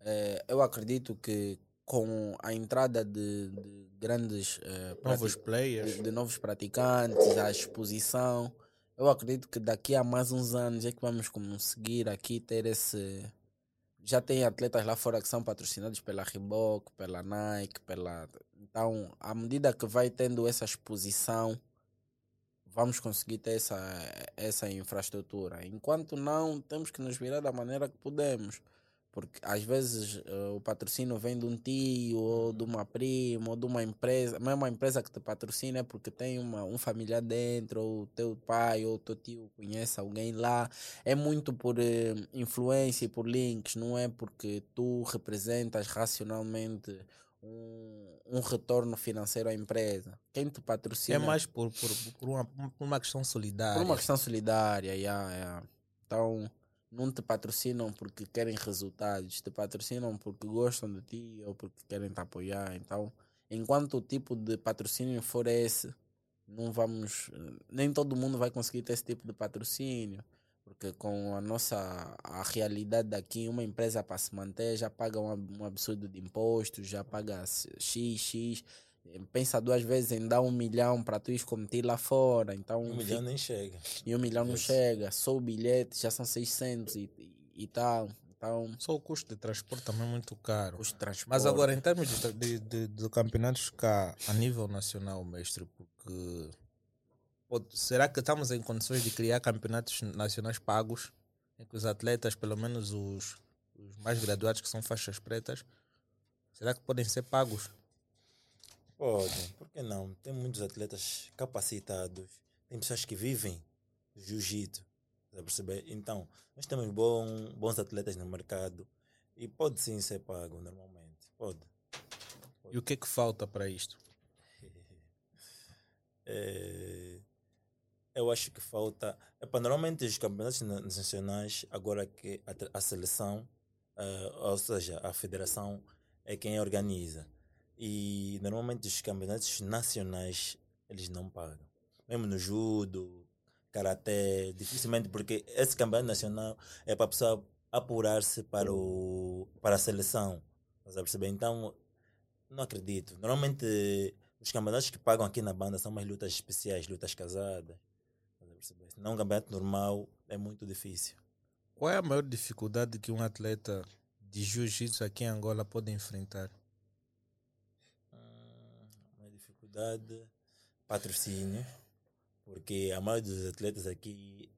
eh, eu acredito que com a entrada de, de grandes eh, Novos players. de, de novos praticantes, a exposição, eu acredito que daqui a mais uns anos é que vamos conseguir aqui ter esse. Já tem atletas lá fora que são patrocinados pela Reebok, pela Nike, pela. Então, à medida que vai tendo essa exposição, vamos conseguir ter essa, essa infraestrutura. Enquanto não, temos que nos virar da maneira que podemos. Porque às vezes eh, o patrocínio vem de um tio, ou de uma prima, ou de uma empresa. Mesmo a empresa que te patrocina é porque tem uma, um familiar dentro, ou o teu pai ou o teu tio conhece alguém lá. É muito por eh, influência e por links, não é porque tu representas racionalmente um, um retorno financeiro à empresa. Quem te É patrocina mais por, por, por, uma, por uma questão solidária. por uma questão solidária, yeah, yeah. Então, não te patrocinam porque querem resultados, te patrocinam porque gostam de ti ou porque querem te apoiar. Então, enquanto o tipo de patrocínio for esse, não vamos. Nem todo mundo vai conseguir ter esse tipo de patrocínio. Porque com a nossa a realidade daqui, uma empresa para se manter já paga um, um absurdo de impostos, já paga X, X. Pensa duas vezes em dar um milhão para tu ir competir lá fora. Então, Um fica- milhão nem chega. e um milhão não chega, só o bilhete já são 600 e, e, tal. Então, Só o custo de transporte também é muito caro. Mas agora, em termos de, de, de, de campeonatos cá a nível nacional, mestre, porque será que estamos em condições de criar campeonatos nacionais pagos em que os atletas, pelo menos os, os mais graduados que são faixas pretas, será que podem ser pagos? Podem, por que não? Tem muitos atletas capacitados, tem pessoas que vivem jiu-jitsu, tá a perceber? Então, nós temos bom, bons atletas no mercado e pode sim ser pago normalmente, pode. E o que é que falta para isto? É, eu acho que falta. Epa, normalmente os campeonatos na- nacionais, agora que a, a seleção, ah, ou seja, a federação é quem organiza. E normalmente os campeonatos nacionais eles não pagam. Mesmo no judo, karaté, dificilmente, porque esse campeonato nacional é para a pessoa apurar-se para, o, para a seleção. Estás a perceber? Então, não acredito. Normalmente os campeonatos que pagam aqui na banda são mais lutas especiais, lutas casadas. Estás a perceber? Senão um campeonato normal é muito difícil. Qual é a maior dificuldade que um atleta de jiu-jitsu aqui em Angola pode enfrentar? Hum, Patrocínio, porque a maioria dos atletas aqui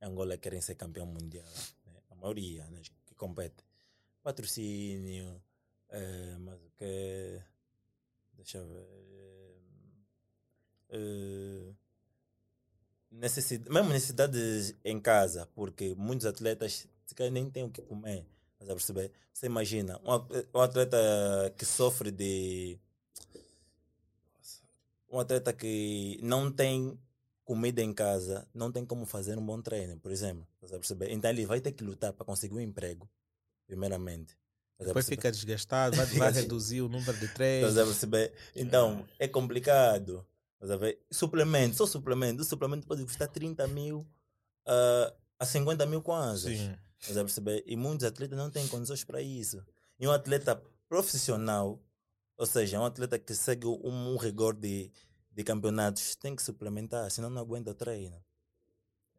em Angola querem ser campeão mundial. né? A maioria né, que compete. Patrocínio, eh, mas o que. Deixa eu ver. eh, necessidade, mesmo necessidades em casa, porque muitos atletas se calhar nem têm o que comer. Estás a perceber? Você imagina, um atleta que sofre de. Um atleta que não tem comida em casa, não tem como fazer um bom treino, por exemplo. Então ele vai ter que lutar para conseguir um emprego, primeiramente. Depois fica desgastado, vai, vai reduzir o número de treinos. Então, é complicado. Suplemento, só suplemento. O suplemento pode custar 30 mil ah, a 50 mil kwanzas. E muitos atletas não têm condições para isso. E um atleta profissional, ou seja, um atleta que segue um, um rigor de, de campeonatos, tem que suplementar, senão não aguenta o treino.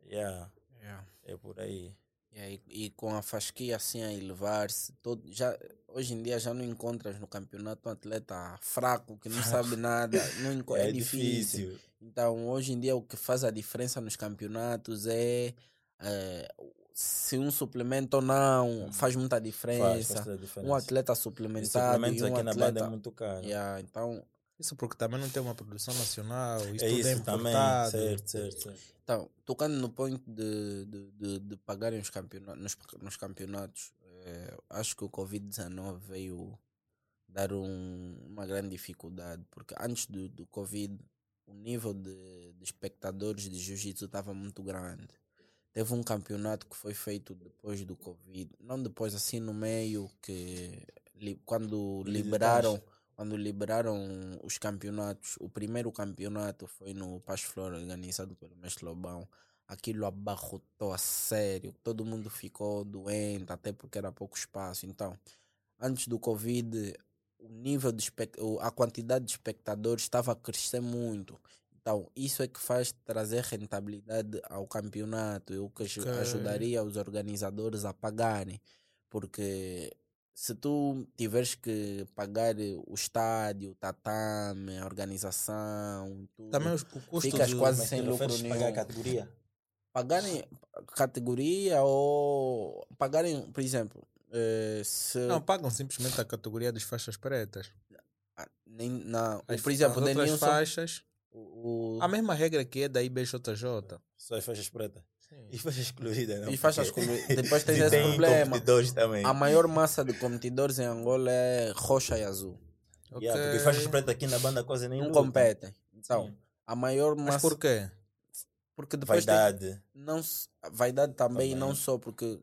Yeah, Yeah. é por aí. E, aí, e com a fasquia assim a elevar-se, todo, já, hoje em dia já não encontras no campeonato um atleta fraco que não sabe nada. Não enco- é, difícil. Então, hoje em dia, o que faz a diferença nos campeonatos é, eh, se um suplemento ou não faz muita Faz, diferença. faz a diferença. um atleta E suplementado suplementos e um aqui na atleta... banda é muito caro. Yeah, então, Isso porque também não tem uma produção nacional, isso É tudo isso é também, importado. certo, certo, certo. então, tocando no ponto de, de, de, de pagarem os campeonatos, nos, nos campeonatos, eh, acho que o Covid-19 veio dar um- uma grande dificuldade, porque antes do, do Covid, o nível de, de espectadores de Jiu-Jitsu estava muito grande. Teve um campeonato que foi feito depois do Covid, não depois, assim no meio, que li- quando liberaram quando liberaram os campeonatos, o primeiro campeonato foi no Paz Flor, organizado pelo Mestre Lobão. Aquilo abarrotou a sério, todo mundo ficou doente, até porque era pouco espaço. Então, antes do Covid, o nível de a quantidade de espectadores estava a crescer muito. Então, isso é que faz trazer rentabilidade ao campeonato, o que aju- Ok. ajudaria os organizadores a pagarem. Porque se tu tiveres que pagar o estádio, o tatame, a organização, tudo, Também os- o custo Ficas quase Mas sem lucro nenhum. pagar a categoria? pagarem categoria ou pagarem, por exemplo, eh, se Não, pagam simplesmente a categoria das faixas pretas. ah, nem na, As, por exemplo, as outras faixas, o, o- a mesma regra que é da IBJJ. Só as faixas pretas. E faixas coloridas, não? E faixas coloridas. Depois tens E esse tem problema. competidores também. a maior massa de competidores em Angola é roxa e azul. Yeah, porque as faixas pretas aqui na banda quase nem Não competem. Então, Sim. a maior Mas massa por quê? porque depois tem- Vaidade. não s- vaidade também, e Também. não só porque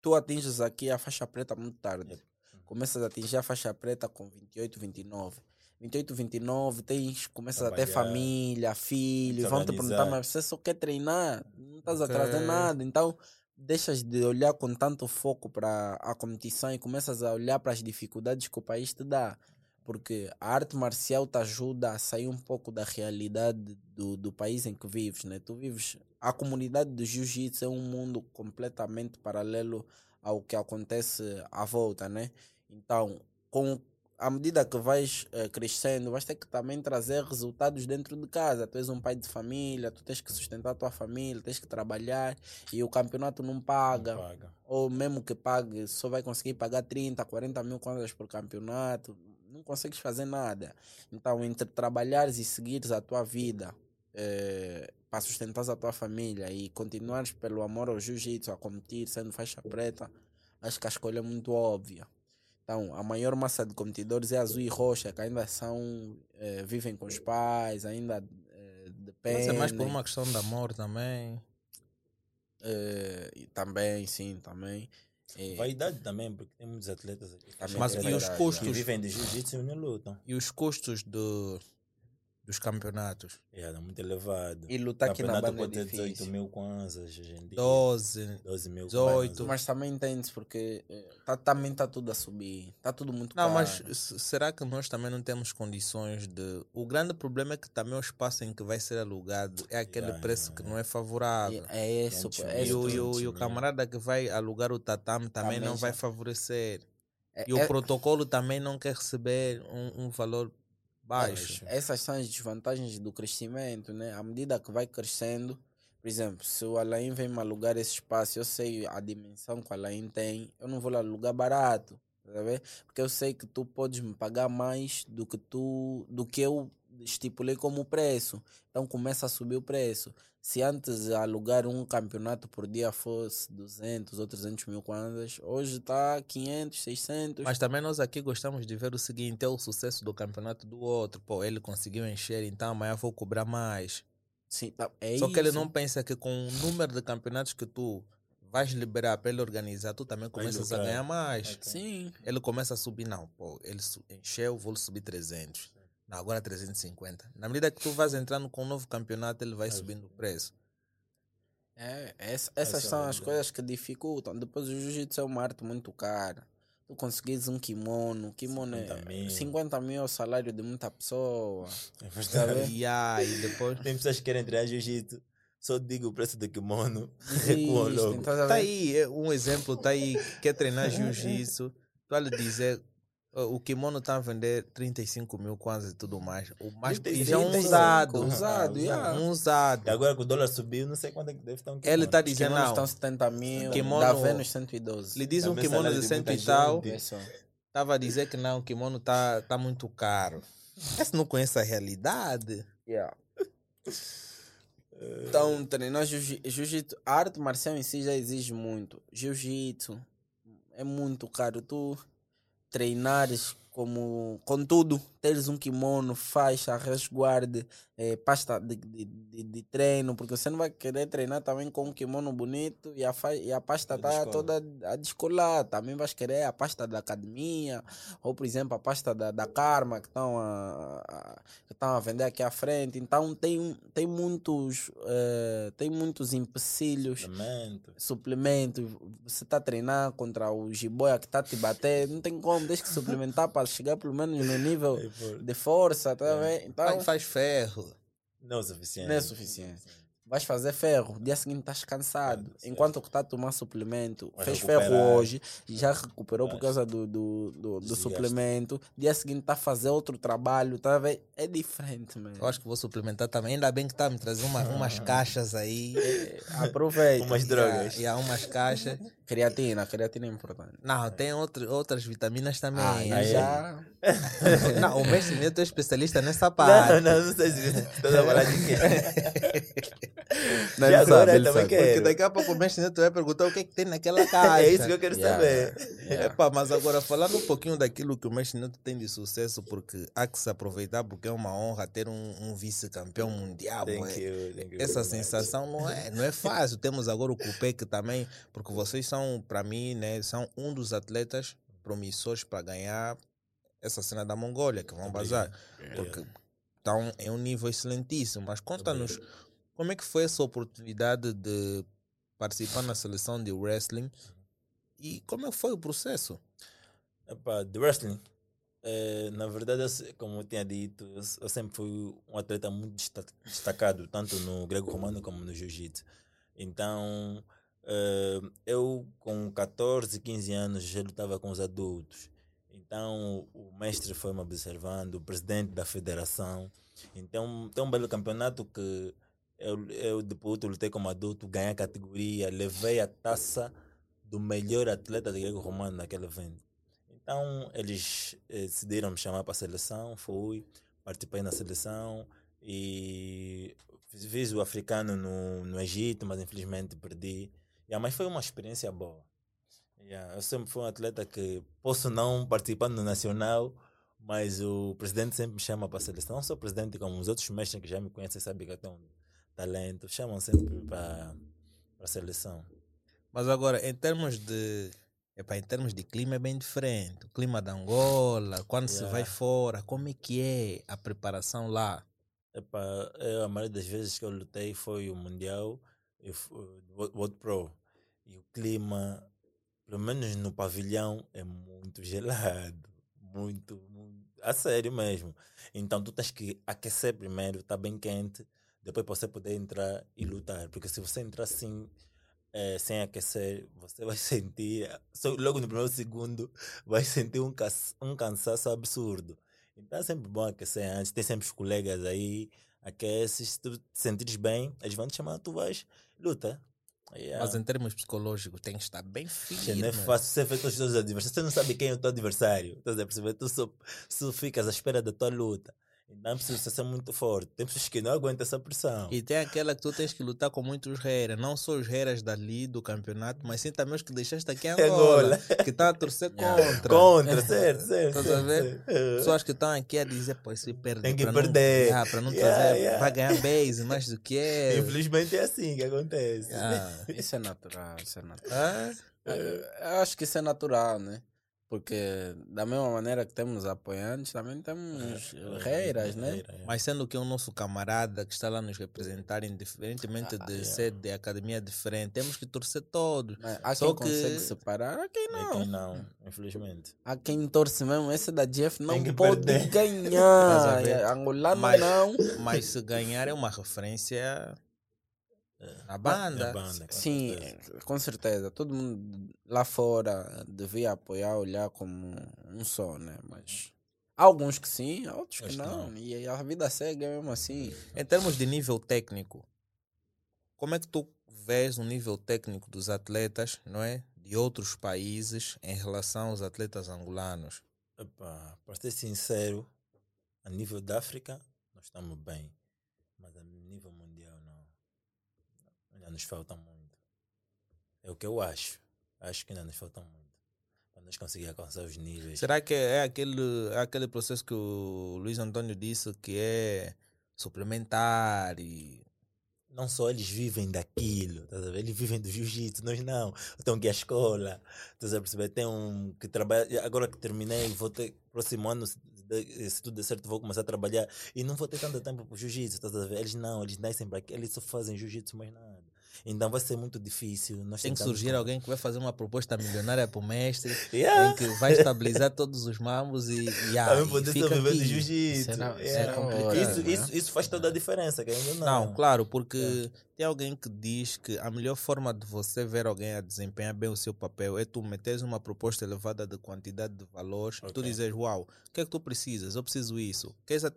tu atinges aqui a faixa preta muito tarde. Yep. Começas a atingir a faixa preta com 28, 29. 28, 29, tens, começas a ter família, filho, vão te perguntar, mas você só quer treinar, não estás a trazer Ok. nada. Então, deixas de olhar com tanto foco para a competição e começas a olhar para as dificuldades que o país te dá. Porque a arte marcial te ajuda a sair um pouco da realidade do, do país em que vives, né? Tu vives... A comunidade do jiu-jitsu é um mundo completamente paralelo ao que acontece à volta, né? Então, com, à medida que vais eh, crescendo, vais ter que também trazer resultados dentro de casa. Tu és um pai de família, tu tens que sustentar a tua família, tens que trabalhar e o campeonato não paga Não paga. ou mesmo que pague, só vai conseguir pagar 30, 40 mil contas por campeonato, não consegues fazer nada. Então, entre trabalhares e seguires a tua vida eh, para sustentar a tua família e continuares pelo amor ao jiu-jitsu, a competir, sendo faixa preta, acho que a escolha é muito óbvia. Então, a maior massa de competidores é azul e roxa, que ainda são, eh, vivem com os pais, ainda eh, dependem. Mas é mais por uma questão de amor também. eh, e também, sim, também. Eh, Vaidade também, porque tem muitos atletas aqui. Também Mas é e os verdade, Que custos? vivem de jiu-jitsu e não lutam. E os custos do, dos campeonatos? É, é muito elevado. E lutar aqui na Campeonato banda é pode ter 18 difícil. mil kwanzas hoje em dia. 12. 12 mil 18. kwanzas. Mas também entende porque eh, tá, também está tudo a subir. Está tudo muito Não, caro. mas s- será que nós também não temos condições de. O grande problema é que também o espaço em que vai ser alugado é aquele Yeah, preço yeah, que yeah. não é favorável. E- É isso, mil. é E isso. o, e, o, e o 200 mil. camarada que vai alugar o tatame também, Também não vai já- favorecer. É- E o é- protocolo também não quer receber um, um valor baixo. Essas são as desvantagens do crescimento, né? À medida que vai crescendo, por exemplo, se o Alain vem me alugar esse espaço, eu sei a dimensão que o Alain tem, eu não vou lá alugar barato, tá vendo? Porque eu sei que tu podes me pagar mais do que tu, do que eu estipulei como preço. Então começa a subir o preço. Se antes alugar um campeonato por dia fosse 200 ou 300 mil kwanzas, hoje está 500, 600. Mas também nós aqui gostamos de ver o seguinte: é o sucesso do campeonato do outro. Pô, ele conseguiu encher, então amanhã vou cobrar mais. Sim, tá, é Só que ele isso. não pensa que com o número de campeonatos que tu vais liberar para ele organizar, tu também começas a ganhar mais. Ok. Sim. Ele começa a subir, não, pô, ele encheu, vou subir 300. Não, agora 350. Na medida que tu vais entrando com um novo campeonato, ele vai subindo o preço. É, essa- essas Essa é são as coisas que dificultam. Depois o jiu-jitsu é uma arte muito cara. Tu conseguires um kimono, kimono 50 é mil. 50 mil é o salário de muita pessoa. É verdade. E aí, depois. Tem pessoas que querem treinar jiu-jitsu. Só digo o preço do kimono. Recuam Desistem, logo. a Tá ver? aí é um exemplo, tá aí, quer treinar jiu-jitsu, tu lhe dizer, o kimono tá a vender 35 mil quase e tudo mais. O mais, e já um 35, usado. Usado, Ah, yeah. Um usado. E agora que o dólar subiu, não sei quanto é que deve estar um Ele tá Os dizendo, não, estão 70 mil, Kimono- da Vênus 112. lhe diz um Também kimono de de cento muita e tal, gente. Isso. tava a dizer que não, o kimono tá, tá muito caro. Esse não conhece a realidade. Yeah. Então, treinar jiu- jiu-jitsu, a arte marcial em si já exige muito. Jiu-jitsu é muito caro. Tu treinares como, contudo, teres um kimono, faixa, resguarde, eh, pasta de, de, de, de treino, porque você não vai querer treinar também com um kimono bonito e a, fa e a pasta A tá descola. toda a descolar. Também vais querer a pasta da academia, ou por exemplo a pasta da, da Karma que estão a, a- que a vender aqui à frente. Então tem, tem muitos eh, tem muitos empecilhos Suplemento. suplemento, você está a treinar contra o jiboia que está a te bater, não tem como, deixa que suplementar para chegar pelo menos no nível De força, tá a ver? Então, Faz, faz ferro. Não é o suficiente. Não é suficiente. vais fazer ferro, dia seguinte estás cansado. Enquanto que está a tomar suplemento, Vai fez recuperar. ferro hoje, já recuperou por Vai. causa do, do, do, do suplemento, dia seguinte está a fazer outro trabalho, tá a ver? É diferente, mano. Eu acho que vou suplementar também. Ainda bem que tá me trazendo uma, umas caixas aí. Aproveita. Umas drogas. E há umas caixas. Creatina, creatina é importante. Não, tem outro, outras vitaminas também. Aí- já. Não, o mestre Neto é especialista nessa Não, parte. não, não sei se estás a falar de quê. Não, E ele agora sabe, ele também sabe. quer- Porque daqui a pouco o mestre Neto vai perguntar o que, é que tem naquela caixa. É isso que eu quero Yeah. saber. Yeah. Epá, mas agora falando um pouquinho daquilo que o mestre Neto tem de sucesso, porque há que se aproveitar, porque é uma honra ter um, um vice-campeão mundial. Thank you, thank you Essa very much. sensação não é, não é fácil. Temos agora o Cupé que também, porque vocês são, para mim, né, são um dos atletas promissores para ganhar essa cena da Mongólia, que vão bazar. Porque estão em um nível excelentíssimo. Mas conta-nos como é que foi essa oportunidade de participar na seleção de wrestling e como é que foi o processo? De wrestling. eh, na verdade, como eu tinha dito, eu, se- eu sempre fui um atleta muito desta- destacado, tanto no grego-romano como no jiu-jitsu. Então, eh, eu com 14, 15 anos já lutava com os adultos. Então, o mestre foi me observando, o presidente da federação. Então, tem um belo campeonato que eu, eu depois eu lutei como adulto, ganhei a categoria, levei a taça do melhor atleta de grego-romano naquele evento. Então, eles eh, decidiram me chamar para a seleção, fui, participei na seleção e fiz, fiz o africano no, no Egito, mas infelizmente perdi. Yeah, mas foi uma experiência boa. Yeah, eu sempre fui um atleta que posso não participar no nacional, mas o presidente sempre me chama para a seleção. Não o presidente, como os outros mestres que já me conhecem, sabem que eu tenho talento, chamam sempre para a seleção. Mas agora, em termos de. Epá, em termos de clima é bem diferente. O clima da Angola, quando se Yeah. vai fora, como é que é a preparação lá? Epá, eu, a maioria das vezes que eu lutei foi o Mundial e o Wo- World Pro. E o clima, pelo menos no pavilhão, é muito gelado. Muito, muito. A sério mesmo. Então tu tens que aquecer primeiro, tá bem quente, depois pra você poder entrar e lutar. Porque se você entrar assim, eh, sem aquecer, você vai sentir, logo no primeiro segundo, vai sentir um, um cansaço absurdo. Então é sempre bom aquecer antes. Tem sempre os colegas aí, aqueces. Se tu te sentires bem, eles vão te chamar, tu vais, luta. Yeah. Mas em termos psicológicos, tem que estar bem firme. não é fácil você ver todos os teus adversários. Você não sabe quem é o teu adversário. Estás a perceber? Tu só, só ficas à espera da tua luta. Então precisa ser muito forte. Tem pessoas que não aguentam essa pressão. E tem aquela que tu tens que lutar com muitos reiras, não só os reiras dali do campeonato, mas sim também os que deixaste aqui em Angola, Angola. que estão a torcer contra. Contra, certo, certo. Estás a ver? certo. Pessoas que estão aqui a dizer, pô, esse perde. Tem que pra perder. Não, para não Yeah, trazer, yeah. vai ganhar base mais do que é. Infelizmente é assim que acontece. Ah. Isso é natural, isso é natural. Ah, Eu acho que isso é natural, né? Porque da mesma maneira que temos apoiantes, também temos reiras, né? Reira, é. Mas sendo que é o nosso camarada que está lá nos representar, indiferentemente de yeah. ser de academia diferente, temos que torcer todos. Mas Há Só quem que- consegue separar, há quem É não. quem não, infelizmente. Há quem torce mesmo. Esse da Jeff não pode perder. Ganhar. Angolano Mas- não. Mas se ganhar é uma referência na Na banda. banda, com Sim, certeza. com certeza. Todo mundo lá fora devia apoiar, olhar como um só, né? Mas há alguns que sim, há outros que não. não. E a vida segue mesmo assim. Em termos de nível técnico, como é que tu vês o nível técnico dos atletas, não é? De outros países em relação aos atletas angolanos? Para ser sincero, a nível da África, nós estamos bem. Mas a nível mundial, não. Ainda nos falta muito. É o que eu acho. Acho que ainda nos falta muito. Para nós conseguir alcançar os níveis. Será que é aquele, é aquele processo que o Luiz Antônio disse que é suplementar e Não só eles vivem daquilo, a ver? Eles vivem do jiu-jitsu, nós não. Estão aqui à escola, estás a perceber? Tem um que trabalha, agora que terminei, vou ter, próximo ano, se, tudo der certo, vou começar a trabalhar e não vou ter tanto tempo para jiu-jitsu, estás a ver? Eles não, eles nascem para aqui, eles só fazem jiu-jitsu mais nada. Então vai ser muito difícil. Nós tem que surgir com- alguém que vai fazer uma proposta milionária para o mestre, Yeah. em que vai estabilizar todos os mambos e, e, ah, Também e poder fica sobreviver do jiu-jitsu. Yeah. complicado, isso, né? isso, isso faz toda a diferença, que ainda Não, não. claro, porque tem alguém que diz que a melhor forma de você ver alguém a desempenhar bem o seu papel é tu meteres uma proposta elevada de quantidade de valores e tu dizes, uau, o que é que tu precisas? Eu preciso isso.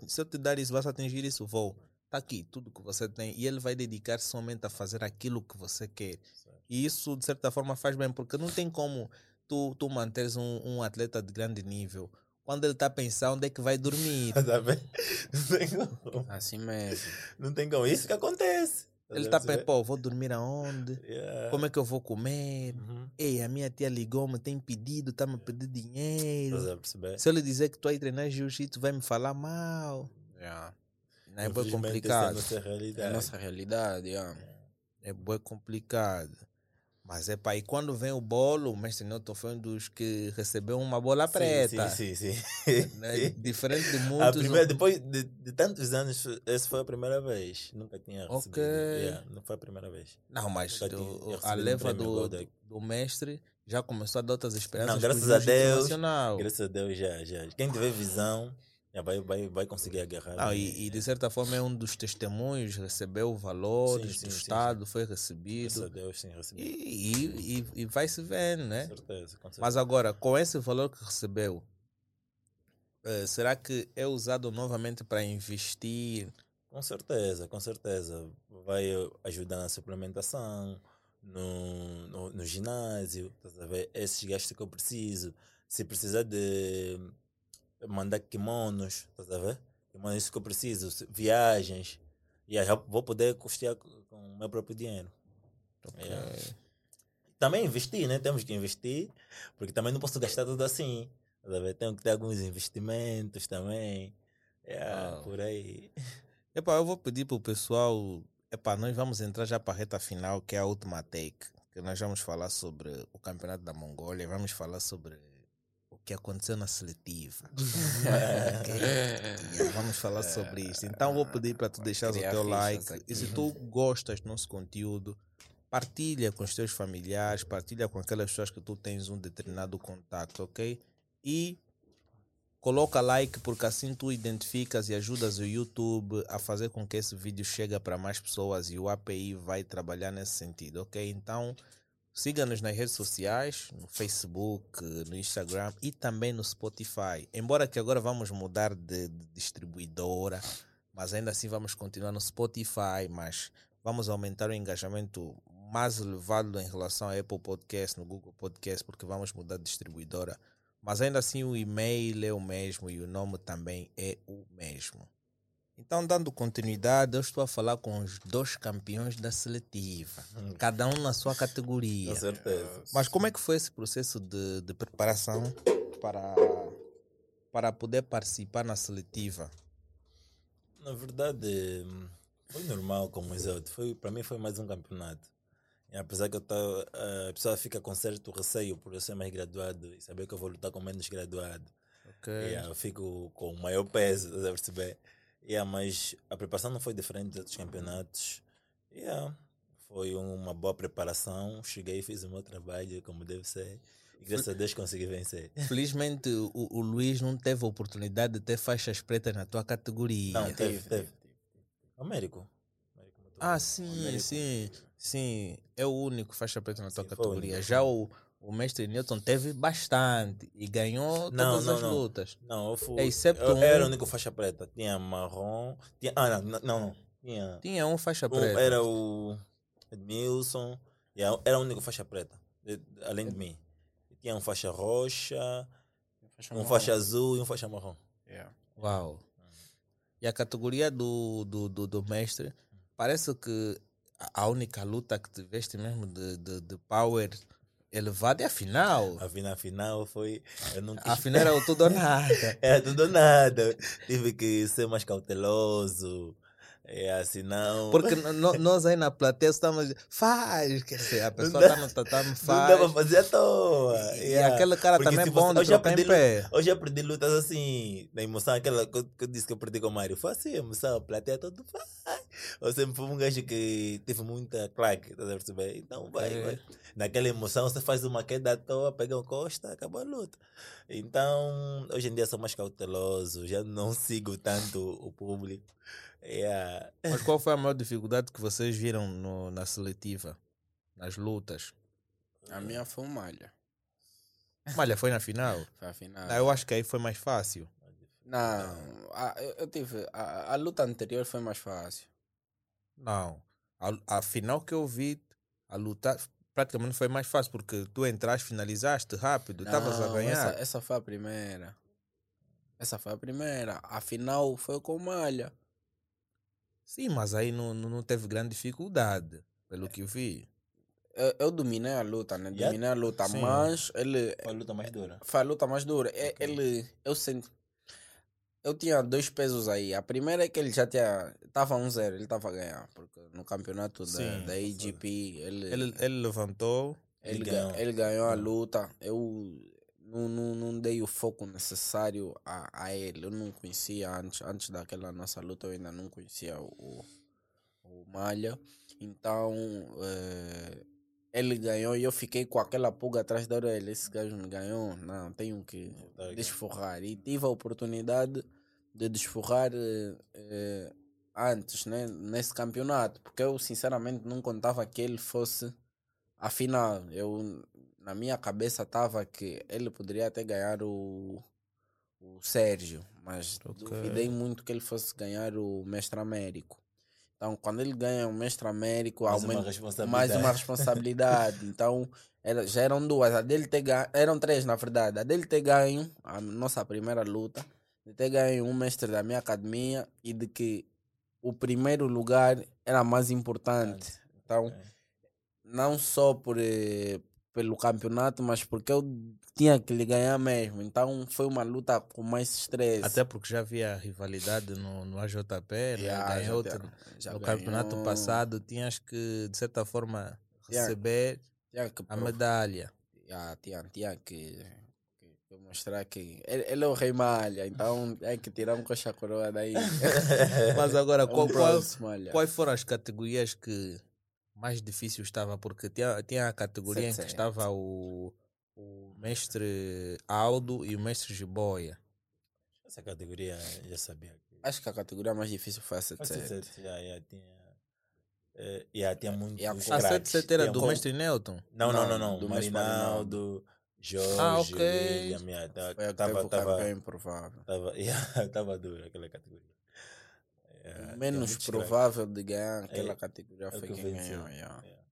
Se eu te dar isso, vais atingir isso? Vou. Está aqui, tudo que você tem. E ele vai dedicar somente a fazer aquilo que você quer. E isso, de certa forma, faz bem, porque não tem como tu, tu manteres um, um atleta de grande nível quando ele está pensando onde é que vai dormir. Tá vendo? Não tem como. Assim mesmo. Não tem como. Isso que acontece. Ele está pensando, pô, vou dormir aonde? Yeah. Como é que eu vou comer? Uhum. Ei, a minha tia ligou-me, tem pedido, está-me a pedir dinheiro. Perceber? Se eu lhe dizer que estou aí treinar jiu-jitsu, vai me falar mal. Yeah. É bem complicado. essa é a nossa É a realidade. nossa realidade. Yeah. É bem complicado. Mas é pá, e quando vem o bolo, o mestre Newton foi um dos que recebeu uma bola Sim, preta. Sim, sim, sim. né? Diferente de A muitos. primeira, depois de, de tantos anos, essa foi a primeira vez. Nunca tinha recebido. Ok. Yeah, não foi a primeira vez. Não, mas a leva do, Golden. do mestre já começou a dar outras esperanças. Não, graças a Deus. Graças a Deus, já, já. Quem tiver visão, vai, vai, vai conseguir agarrar. Não, e, e de certa forma é um dos testemunhos, recebeu valores Sim, sim, do sim, Estado, foi Graças a recebido. Deus, sim, recebi. E, e, e, vai se vendo, né? Com certeza, com certeza. Mas agora, com esse valor que recebeu, eh, será que é usado novamente para investir? Com certeza, com certeza. Vai ajudar na suplementação, no, no, no ginásio, ver? Esses gastos que eu preciso. Se precisar de mandar kimonos, estás a ver? Kimonos, isso que eu preciso. Viagens. E aí já vou poder custear com o meu próprio dinheiro. Yeah. Também investir, né? Temos que investir, porque também não posso gastar tudo assim. estás a ver? Tenho que ter alguns investimentos também. Yeah, Ah. Por aí. Epá, eu vou pedir para o pessoal. Epá, nós vamos entrar já para a reta final, que é a última take. Que nós vamos falar sobre o campeonato da Mongólia, vamos falar sobre que aconteceu na seletiva. Ok? Yeah, vamos falar sobre isso. Então vou pedir para tu deixares o teu like. aqui. E se tu gostas do nosso conteúdo, partilha com os teus familiares, partilha com aquelas pessoas que tu tens um determinado contato, ok? E coloca like porque assim tu identificas e ajudas o YouTube a fazer com que esse vídeo chegue para mais pessoas e o API vai trabalhar nesse sentido, ok? Então siga-nos nas redes sociais, no Facebook, no Instagram e também no Spotify. Embora que agora vamos mudar de, distribuidora, mas ainda assim vamos continuar no Spotify, mas vamos aumentar o engajamento mais elevado em relação ao Apple Podcast, no Google Podcast, porque vamos mudar de distribuidora. Mas ainda assim o e-mail é o mesmo e o nome também é o mesmo. Então, dando continuidade, eu estou a falar com os dois campeões da seletiva, cada um na sua categoria. Com certeza. Mas como é que foi esse processo de, de preparação para, para poder participar na seletiva? Na verdade, foi normal como outros. Foi, para mim foi mais um campeonato. E apesar que eu tá, a pessoa fica com certo receio por eu ser mais graduado e saber que eu vou lutar com menos graduado. Ok. Yeah, eu fico com o maior peso, estás a perceber? Yeah, mas a preparação não foi diferente dos outros campeonatos. Yeah, foi uma boa preparação. Cheguei e fiz o meu trabalho como deve ser. E graças a Deus consegui vencer. Felizmente o, o Luiz não teve a oportunidade de ter faixas pretas na tua categoria. Não, teve, teve. Américo. Ah, sim, Américo. sim, sim. É o único faixa preta na tua Sim, categoria. Já o, o mestre Newton teve bastante e ganhou Não, todas não, as não. lutas. Não, eu fui. Excepto eu um- era o único faixa preta. Tinha marrom. Tinha, ah, não, não, não. Tinha. Tinha um faixa um- preta. era o Edmilson. Era o único faixa preta. além de mim. Tinha um faixa roxa, um faixa azul e um faixa marrom. Yeah. Uau. E a categoria do, do, do, do mestre, parece que a- a única luta que tiveste mesmo de, de, de power elevada é a final. A final, final foi. Eu não A final era tudo ou nada. É tudo ou nada. Tive que ser mais cauteloso. É assim, não. Porque nós aí na plateia estamos faz, quer dizer, a pessoa está no tatame, não faz. dá pra fazer à toa. E Yeah. aquele cara Porque, também é bom de eu trocar em pé. Eu já perdi lutas assim, na emoção, aquela que eu, que eu disse que eu perdi com o Mário. Foi assim, emoção, a plateia todo vai. Eu sempre fui um gajo que teve muita claque, tá a perceber? Então vai, Ok. vai. Naquela emoção, você faz uma queda à toa, pega um costa, acabou a luta. Então, hoje em dia sou mais cauteloso, já não sigo tanto o público. Yeah. Mas qual foi a maior dificuldade que vocês viram no- na seletiva? Nas lutas? A minha foi um malha. Malha foi na final? Foi a final. Ah, eu acho que aí foi mais fácil. Não, a, eu, tive. A, a luta anterior foi mais fácil. Não. A, a final que eu vi, a luta praticamente foi mais fácil, porque tu entraste, finalizaste rápido, estavas a ganhar. Essa, essa foi a primeira. Essa foi a primeira. A final foi com malha. Sim, mas aí não, não, não teve grande dificuldade, pelo que eu vi. Eu, eu dominei a luta, né? Yeah. Dominei a luta, Sim. mas ele. Foi a luta mais dura. Foi a luta mais dura. É, Ok. Ele. Eu senti. Eu tinha dois pesos aí. A primeira é que ele já tinha. Tava 1-0, ele tava a ganhar. Porque no campeonato da, Sim, da AGP, ele. Ele, ele levantou, Ele, Ele ga- ganhou. ele ganhou a luta. Eu não, não, não dei o foco necessário a, a ele. Eu não conhecia antes, antes daquela nossa luta, eu ainda não conhecia o, o Malha. Então, eh, ele ganhou e eu fiquei com aquela pulga atrás da orelha. Esse gajo me ganhou. Não, tenho que Ok. desforrar. E tive a oportunidade de desforrar eh, eh, antes, né, nesse campeonato, porque eu sinceramente não contava que ele fosse a final. Eu, na minha cabeça estava que ele poderia até ganhar o, o Sérgio, mas Ok. duvidei muito que ele fosse ganhar o Mestre Américo. Então, quando ele ganha o Mestre Américo, Mais uma aumenta responsabilidade. mais uma responsabilidade. então, era, já eram duas. A dele ter ganho, eram três, na verdade. A dele ter ganho a nossa primeira luta, de ter ganho um mestre da minha academia e de que o primeiro lugar era mais importante. Então, não só por, eh, pelo campeonato, mas porque eu tinha que lhe ganhar mesmo. Então, foi uma luta com mais estresse. até porque já havia rivalidade no, no AJP, né? Já, já ganhou tinha- outro- já no ganhou. campeonato passado, tinhas que, de certa forma, Yeah. receber Tinha que a medalha. Já tinha, tinha que, que- que mostrar que ele, ele é o rei malha, então é que tirar um coxa coroa daí. Mas agora, É um qual, qual, quais foram as categorias que mais difícil estava? Porque tinha, tinha a categoria em que 700. estava o, o mestre Aldo e o mestre Jiboia. Essa categoria já sabia. Acho que a categoria mais difícil foi a Foi 77. 77, já, já tinha. já tinha muitos E a- A craques. 77 era do mestre Nelton. Não, não, não, Não, do Marinaldo, Jorge, Ah, ok. William, yeah, Foi tava, tava, improvável. tava, yeah, tava dura aquela categoria. Yeah, tinha menos provável de ganhar aquela É, categoria é foi que quem ganhou. yeah. Yeah.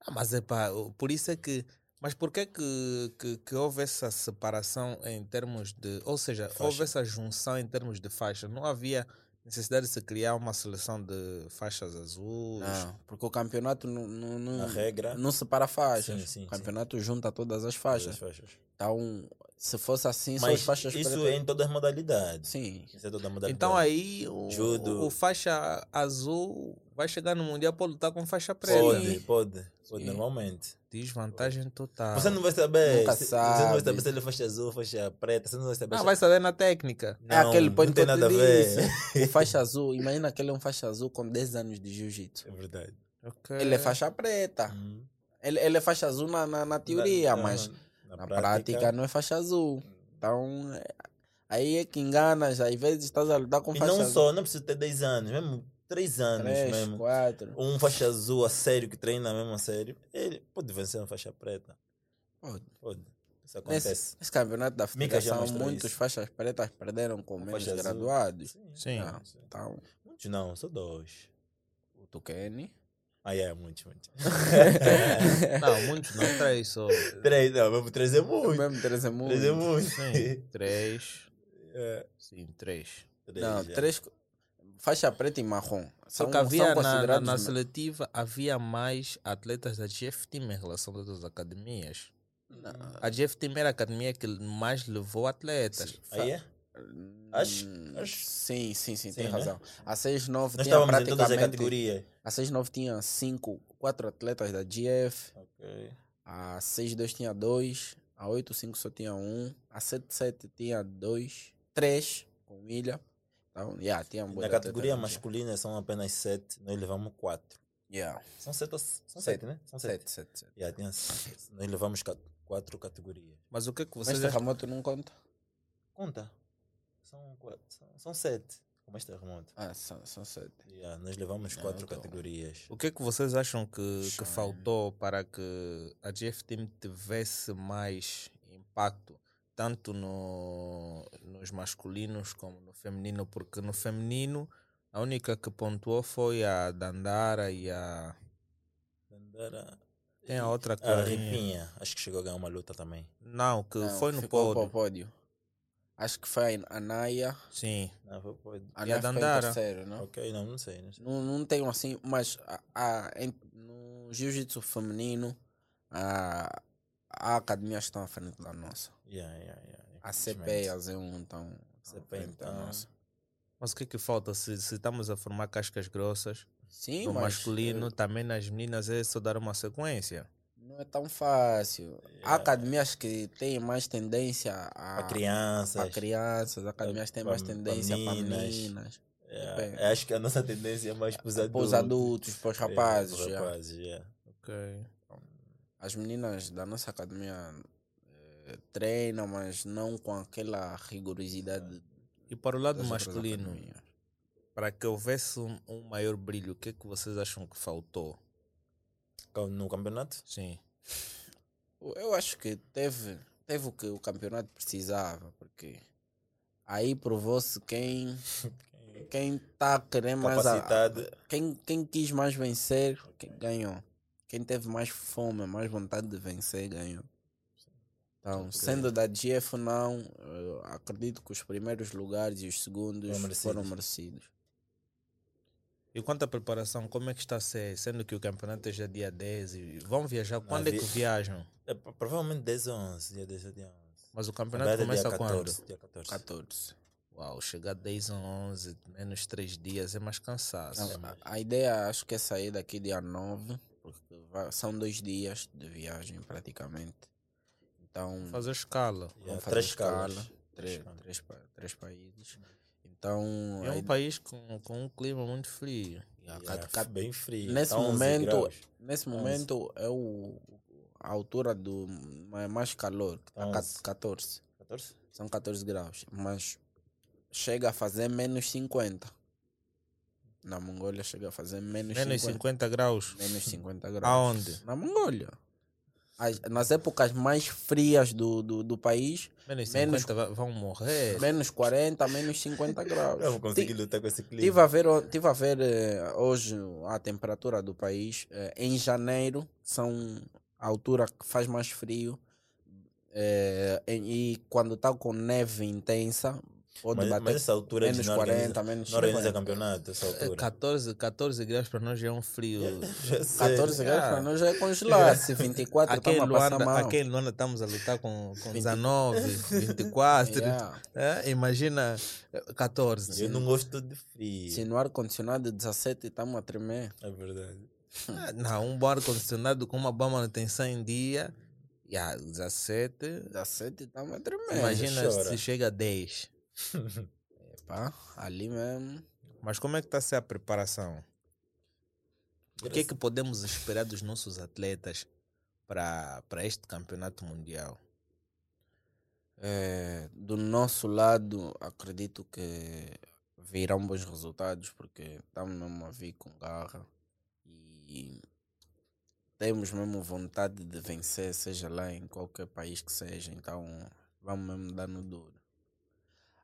Ah, mas é pá, por isso é que. Mas por que, que, que, houve essa separação em termos de. Ou seja, Faixa. houve essa junção em termos de faixa? Não havia necessidade de se criar uma seleção de faixas azuis. Não, porque o campeonato não, não, não, regra. não separa faixas. Sim, sim, o campeonato junta todas as As faixas. faixas. Então, se fosse assim, só as faixas isso pretas- é em todas as modalidades. Sim. Isso é toda modalidade. Então aí o, Judo. o, faixa azul vai chegar no Mundial para lutar com faixa preta. Pode, pode. Pode, Sim. normalmente. Desvantagem total. Você não vai saber. Nunca se- Você não vai sabe. saber se ele é faixa azul, faixa preta. Você não vai saber. Ah, se- vai saber na técnica. é aquele não ponto que tem nada a ver. O faixa azul, imagina que ele é um faixa azul com 10 anos de jiu-jitsu. É verdade. Ok. Ele é faixa preta. Hum. Ele, ele é faixa azul na, na, na teoria, mas na, na prática, não é faixa azul. Então, é- aí é que enganas. Às vezes estás a lutar com E faixa não azul. só, não precisa ter 10 anos, mesmo 3 anos Três, mesmo. quatro. Um faixa azul a sério, que treina mesmo a sério, ele pode vencer uma faixa preta. Pode. Pode. Isso acontece. Nesse, nesse campeonato da federação, muitos isso. faixas pretas perderam com menos graduados. Sim. Sim. Ah, então, Muitos não, só dois. o Tukeni. Ah, é, muitos, muitos. Não, muitos não. Três só. três, não, mesmo três é muito. Mesmo três é muito. Três é muito. Sim. Três. É, Sim, três. três, Não, é. três. Faixa preta e marrom. Só que havia na, na, seletiva havia mais atletas da GF Team em relação a outras academias. Não. A GF Team era a academia que mais levou atletas. Aí é? Acho- Hum, acho- Sim, sim, sim, tem Sim, né? razão. A 6-9 Nós tinha praticamente. A 6-9 tinha 5, 4 atletas da GF. Ok. A 6-2 tinha 2. A 8-5 só tinha 1. Um, a 7-7 tinha 2. 3 com milha. Então, yeah, tinha um Na categoria masculina são apenas sete, nós levamos quatro. Yeah. São sete, ou- são Sete. sete, né? São sete. 7, 7, 7. Yeah, tinha nós levamos ca- quatro categorias. Mas o que é que Mas vocês acham? terremoto não conta? Conta. São, quatro, são, são sete. Como este terremoto. Ah, são, são 7. Yeah, nós levamos Ah, quatro então. categorias. O que é que vocês acham que, que faltou para que a GF Team tivesse mais impacto, tanto no, nos masculinos como no feminino? Porque no feminino a única que pontuou foi a Dandara e a. Dandara- Tem a outra A carinha. Ripinha, acho que chegou a ganhar uma luta também. Não, que Não, foi no pódio. pódio. Acho que foi a Naya. Sim. Não, foi, foi. A a Naya ficou em Dandara? terceiro, não? Ok, não, não sei. Não sei. Não, não tenho assim, mas a, a- em- no jiu-jitsu feminino, a, a academias estão à frente da nossa. Yeah, yeah, yeah. A CP e a Z1 estão à CP da então. nossa. Mas o que é que falta? Se, se estamos a formar cascas grossas Sim, no mas masculino, eh, também nas meninas é só dar uma sequência. Não é tão fácil. Há Yeah. academias que têm mais tendência a, Para crianças. a crianças, academias têm pra- mais tendência para meninas. meninas, Yeah, Bem. acho que a nossa tendência é mais para os adultos. para os adultos, para os Yeah, rapazes. pros já. rapazes, yeah. Ok. As meninas da nossa academia eh, treinam, mas não com aquela rigorosidade E para o lado masculino, para que houvesse um, um maior brilho, o que é que vocês acham que faltou? No campeonato? Sim. Eu acho que teve, teve o que o campeonato precisava, porque aí provou-se quem quem está querendo mais a, quem, quem quis mais vencer, ganhou. Quem teve mais fome, mais vontade de vencer, ganhou. Então, sendo da GF não, acredito que os primeiros lugares e os segundos merecidos. foram merecidos. E quanto à preparação, como é que está a ser? Sendo que o campeonato é já dia 10 e vão viajar. Quando é que vi- viajam? É, pro- provavelmente 10 ou 11. Dia 10 ou dia 11. Mas o Na campeonato é começa dia quando? 14. Dia 14. 14. Uau, chegar 10 ou 11, menos 3 dias é mais cansaço. Não, a, a ideia acho que é sair daqui dia 9, porque vai- são dois dias de viagem praticamente. Então, Fazer escala. Yeah, vamos fazer três escala, três, três, três países. Então, É um ide- país com, com um clima muito frio. yeah, cat- cat- bem frio. nesse tá 11 momento, graus. nesse 11. momento é o, a altura do ma- mais calor, tá 11. 14. 14? São 14 graus, mas chega a fazer menos 50. Na Mongólia chega a fazer menos, Menos 50. 50 graus. Menos 50 graus. Aonde? Na Mongólia. As- nas épocas mais frias do, do, do país, Menos Menos- 50 va- vão morrer. menos 40, menos 50 graus. Eu vou conseguir lutar com esse clima. Tive a ver, tive a ver eh, hoje a temperatura do país. eh, em janeiro, são a altura que faz mais frio. eh, em- e quando está com neve intensa, Pode Mas, bater mas essa altura menos de não 40, organiza, menos não organiza 50. campeonato, essa É, altura. 14, 14 graus para nós já é um frio. Já sei. 14 graus Ah. para nós já é congelar. Se 24 Aquele estamos a passar Luanda, mal. aquele Luanda estamos a lutar com, com 19, 24. Yeah. É, imagina eh, 14. Eu não gosto de frio. Se no ar-condicionado 17 estamos a tremer. É verdade. Ah, Não, um bom ar-condicionado com uma boa manutenção em dia. Yeah, 17. 17 estamos a tremer. Imagina se chega a 10. Epá, ali mesmo. Mas como é que está a ser a preparação? O que é que podemos esperar dos nossos atletas para este campeonato mundial? É, do nosso lado, acredito que virão bons resultados, porque estamos mesmo a vir com garra e temos mesmo vontade de vencer, seja lá em qualquer país que seja. Então, vamos mesmo dar no duro.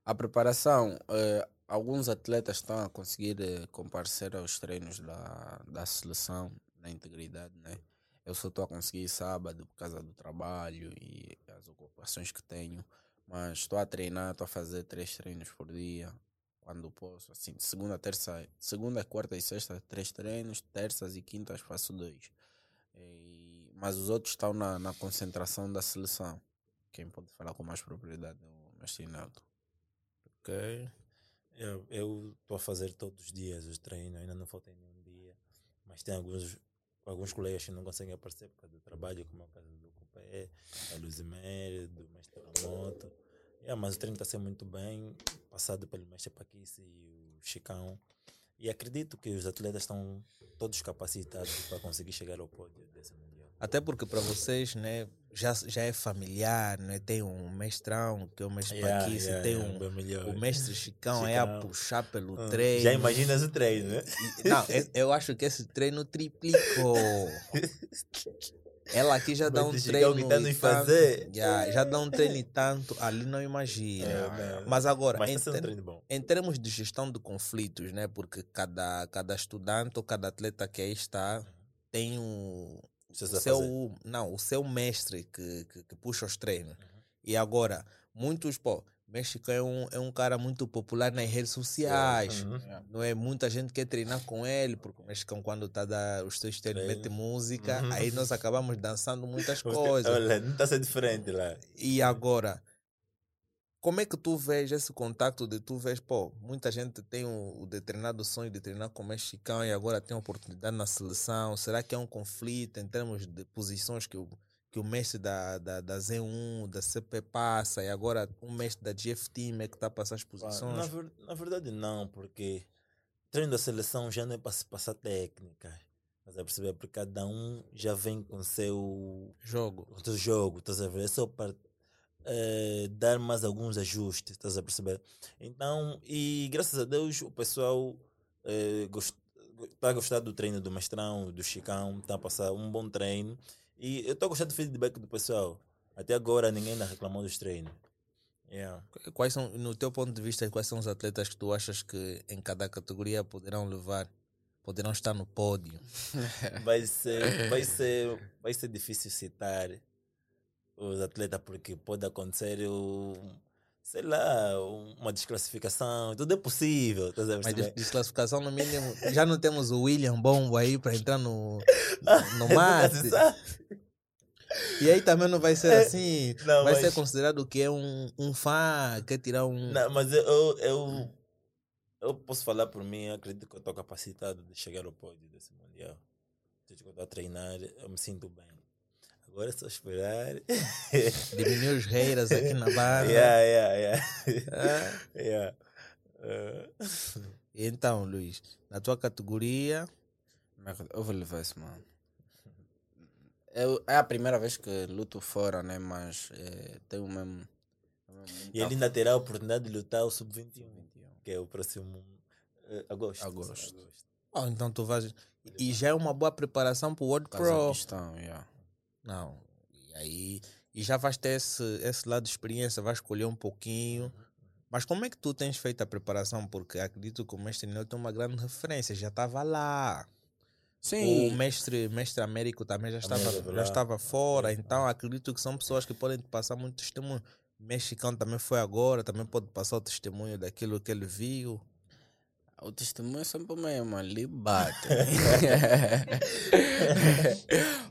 A preparação, eh, alguns atletas estão a conseguir eh, comparecer aos treinos da, da seleção na integridade, né? Eu só estou a conseguir sábado por causa do trabalho e as ocupações que tenho, mas estou a treinar, estou a fazer três treinos por dia, quando posso, assim, segunda, terça, segunda, quarta e sexta, três treinos, terças e quintas faço dois. E- mas os outros estão na, na concentração da seleção. Quem pode falar com mais propriedade é o mestre. Ok. Eu estou a fazer todos os dias os treinos, ainda não faltei nenhum dia. Mas tem alguns, alguns colegas que não conseguem aparecer por causa do trabalho, como é o caso do Copé, da Luzimer, do mestre Ramoto. Yeah, mas o treino está sendo muito bem, passado pelo mestre Paquice e o Chicão. E acredito que os atletas estão todos capacitados para conseguir chegar ao pódio desse Mundial. Até porque para vocês, né, já, já é familiar, né? Tem um mestrão, que é o mestre Yeah, Paquice, yeah, tem yeah, um, o mestre Chicão, é a Chicão. puxar pelo Ah, treino. Já imaginas o treino, né? Não, eu- eu acho que esse treino triplicou. Ela aqui já dá um treino. Chicão que tá e nos tanto, fazer. já, já dá um treino e tanto, ali não imagina. É. Mas agora, Mas em, um ter- em termos de gestão de conflitos, né? Porque cada, cada estudante ou cada atleta que aí está tem um, Precisa o seu, fazer. não, o seu mestre que, que, que puxa os treinos. Uhum. E agora, muitos, pô, México é um, é um cara muito popular nas redes sociais. Uhum. Não é? Muita gente quer treinar com ele, porque o Mexicano, quando está dar os seus treinos, Treino. mete música, Uhum. aí nós acabamos dançando muitas coisas. Olha, não está a ser diferente lá. E agora, como é que tu vês esse contato de tu vês, pô, muita gente tem o, o determinado sonho de treinar com o mexicano e agora tem oportunidade na seleção. Será que é um conflito em termos de posições que o, que o mestre da, da, da Z1, da CP passa e agora o mestre da GF Team é que está a passar as posições? Na, ver- na verdade, não, porque treino da seleção já não é para se passar técnica. Estás a perceber? Porque cada um já vem com seu, Jogo. o seu jogo, estás a ver? É só para eh, dar mais alguns ajustes, estás a perceber? Então, e graças a Deus o pessoal está a gostar do treino do mestrão, do Chicão, está a passar um bom treino. E eu estou a gostar do feedback do pessoal. Até agora ninguém ainda reclamou dos treinos. Yeah. Quais são, no teu ponto de vista, quais são os atletas que tu achas que em cada categoria poderão levar, poderão estar no pódio? vai ser, vai ser, vai ser difícil citar os atletas porque pode acontecer o, sei lá, uma desclassificação, tudo é possível, a Mas des- desclassificação no mínimo, já não temos o William Bombo aí para entrar no, no mate. E aí também não vai ser assim, Não, vai mas- ser considerado que é um, um fã, quer tirar um... Não, mas eu, eu, eu, eu posso falar por mim, eu acredito que eu estou capacitado de chegar ao pódio desse Mundial. Desde que eu estou a treinar, eu me sinto bem. Agora é só esperar. Diminuir os haters aqui na barra. yeah, yeah, yeah. Ah, yeah. Uh, Então, Luiz, na tua categoria, Eu vou levar esse mano. Eu, é a primeira vez que luto fora, né? Mas é, tenho mesmo. E ele ainda terá a oportunidade de lutar o Sub-21, que é o próximo eh, agosto. Agosto. oh, então tu vais... E já é uma boa preparação para o World Pro. Cazaquistão, yeah. Não. E aí. E já vais ter esse, esse lado de experiência, vais escolher um pouquinho. Mas como é que tu tens feito a preparação? Porque acredito que o mestre Nel tem uma grande referência, já estava lá. Sim, O mestre, mestre Américo também já Também estava, já estava fora. Então acredito que são pessoas que podem te passar muito testemunho. Mexicano também foi agora, também pode passar o testemunho daquilo que ele viu. O testemunho é sempre mesmo, ali bate.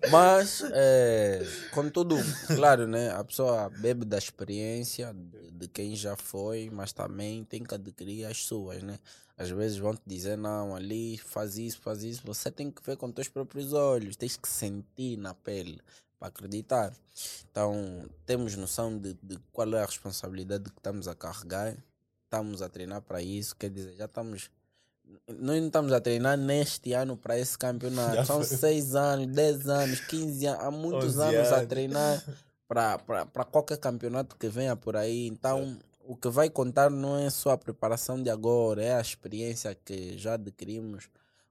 Mas, é, contudo, claro, né? A pessoa bebe da experiência de quem já foi, mas também tem que adquirir as suas, né? Às vezes vão te dizer, não, ali faz isso, faz isso. Você tem que ver com teus próprios olhos, tens que sentir na pele para acreditar. Então, temos noção de, de qual é a responsabilidade que estamos a carregar, estamos a treinar para isso, quer dizer, já estamos nós não estamos a treinar neste ano para esse campeonato. Já São foi. 6 anos, 10 anos, 15 anos, há muitos 11 anos a anos. treinar para qualquer campeonato que venha por aí. Então, o que vai contar não é só a preparação de agora, é a experiência que já adquirimos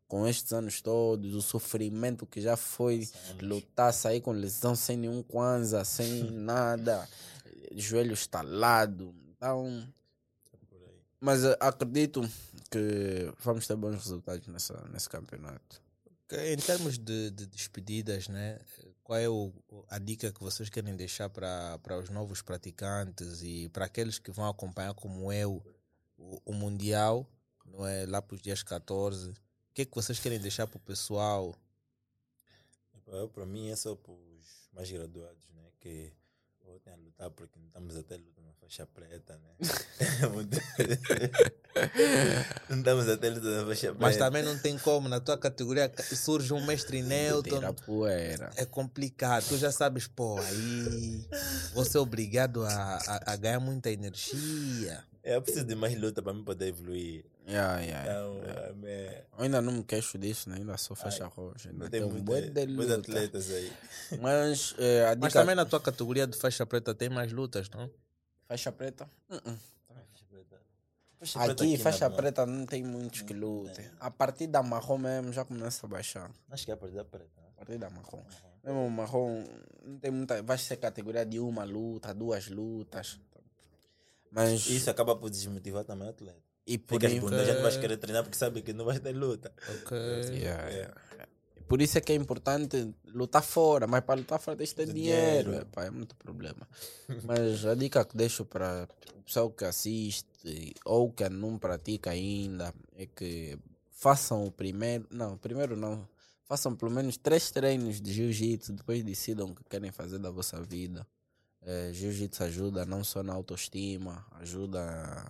com estes anos todos, o sofrimento que já foi lutar, sair com lesão sem nenhum kwanza, sem nada, joelho estalado. Então, aí. mas eh, acredito que vamos ter bons resultados nessa, nesse campeonato. Em termos de, de despedidas, né? Qual é o, a dica que vocês querem deixar para para os novos praticantes e para aqueles que vão acompanhar como eu o, o Mundial, não é? Lá para os dias 14. O que é que vocês querem deixar para o pessoal? Para mim, é só para os mais graduados, né? Que voltem a lutar, porque não estamos até lutando faixa preta, né? É não estamos até lutando na faixa preta. Mas também não tem como, na tua categoria ca- surge um mestre Nelton. É complicado, tu já sabes, pô, aí você é obrigado a, a, a ganhar muita energia. É, eu preciso de mais luta para mim poder evoluir. Yeah, yeah, yeah. Então, é, Eu ainda não me queixo disso, né? ainda sou faixa roxa. Ainda tem um de muitos luta. atletas aí. Mas a dica... Mas também na tua categoria de faixa preta tem mais lutas, não? Faixa preta? Faixa preta. Faixa preta Aqui, na- faixa na- preta não tem muitos que lutem. A partir da marrom mesmo já começa a baixar. Acho que é a partir da preta. né? A partir da marrom. Mesmo o marrom não tem muita. Vai ser categoria de uma luta, duas lutas. Mas. Isso acaba por desmotivar também o atleta. e por, Ficas i- bunda, já não vais querer treinar porque sabe que não vais ter luta. Ok. Yeah, yeah. Por isso é que é importante lutar fora, mas para lutar fora tens que ter Ter dinheiro. dinheiro. epá, é muito problema. mas a dica que deixo para o pessoal que assiste ou que não pratica ainda é que façam o primeiro. Não, primeiro não. Façam pelo menos três treinos de jiu-jitsu, depois decidam o que querem fazer da vossa vida. Eh, jiu-jitsu ajuda não só na autoestima, ajuda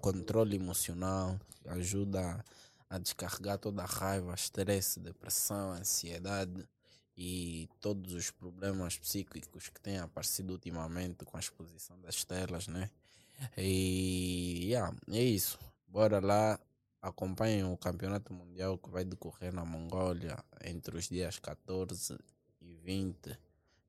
controle emocional, ajuda a descarregar toda a raiva, estresse, depressão, ansiedade e todos os problemas psíquicos que têm aparecido ultimamente com a exposição das telas, né? E yeah, é isso. Bora lá, acompanhem o campeonato mundial que vai decorrer na Mongólia entre os dias 14 e 20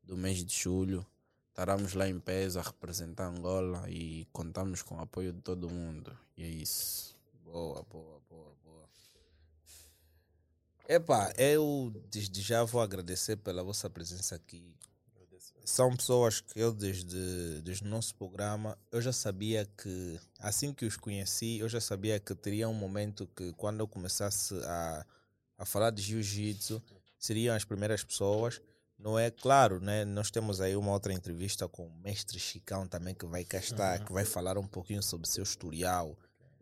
do mês de julho. Estaremos lá em peso a representar Angola e contamos com o apoio de todo mundo. E é isso. Boa, boa, boa. Epá, eu desde já vou agradecer pela vossa presença aqui. São pessoas que eu desde, desde o nosso programa, eu já sabia que, assim que os conheci, eu já sabia que teria um momento que quando eu começasse a, a falar de jiu-jitsu, seriam as primeiras pessoas. Não é claro, né? Nós temos aí uma outra entrevista com o mestre Chicão também que vai cá estar, que vai falar um pouquinho sobre seu historial.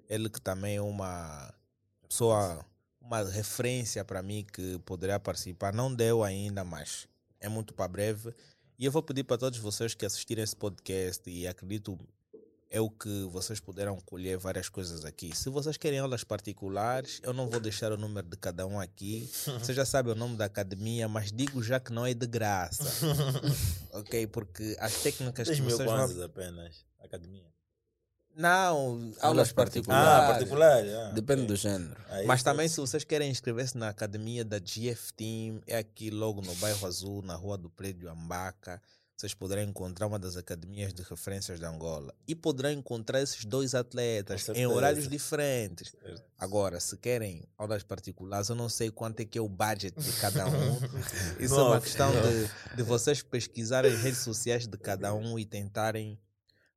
Ele que também é uma pessoa, uma referência para mim que poderia participar. Não deu ainda, mas é muito para breve. E eu vou pedir para todos vocês que assistirem esse podcast e acredito é o que vocês puderam colher várias coisas aqui. Se vocês querem aulas particulares, eu não vou deixar o número de cada um aqui. Você já sabe o nome da academia, mas digo já que não é de graça. ok? Porque as técnicas 10 que mil vocês vão... apenas. Academia. Não, aulas particulares. particulares. Ah, particular. ah, Depende ok. do género. Aí Mas também, ser. se vocês querem inscrever-se na academia da GF Team, é aqui logo no bairro Azul, na rua do Prédio Ambaca. Vocês poderão encontrar uma das academias de referências de Angola. E poderão encontrar esses dois atletas em horários diferentes. Certo. Agora, se querem aulas particulares, eu não sei quanto é que é o budget de cada um. Isso é uma questão de, de vocês pesquisarem as redes sociais de cada um e tentarem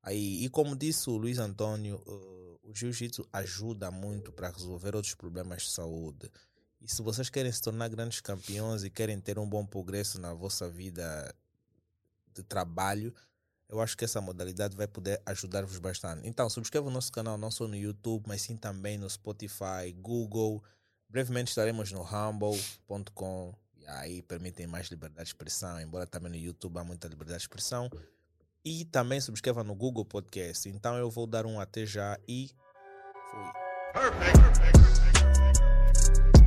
aí. E como disse o Luiz Antônio, uh, o jiu-jitsu ajuda muito para resolver outros problemas de saúde. E se vocês querem se tornar grandes campeões e querem ter um bom progresso na vossa vida de trabalho, Eu acho que essa modalidade vai poder ajudar-vos bastante. Então, subscreva o nosso canal não só no YouTube, mas sim também no Spotify, Google. Brevemente estaremos no humble.com. E aí permitem mais liberdade de expressão, embora também no YouTube há muita liberdade de expressão. E também subscreva no Google Podcast. Então eu vou dar um até já e fui. Perfect. Perfect.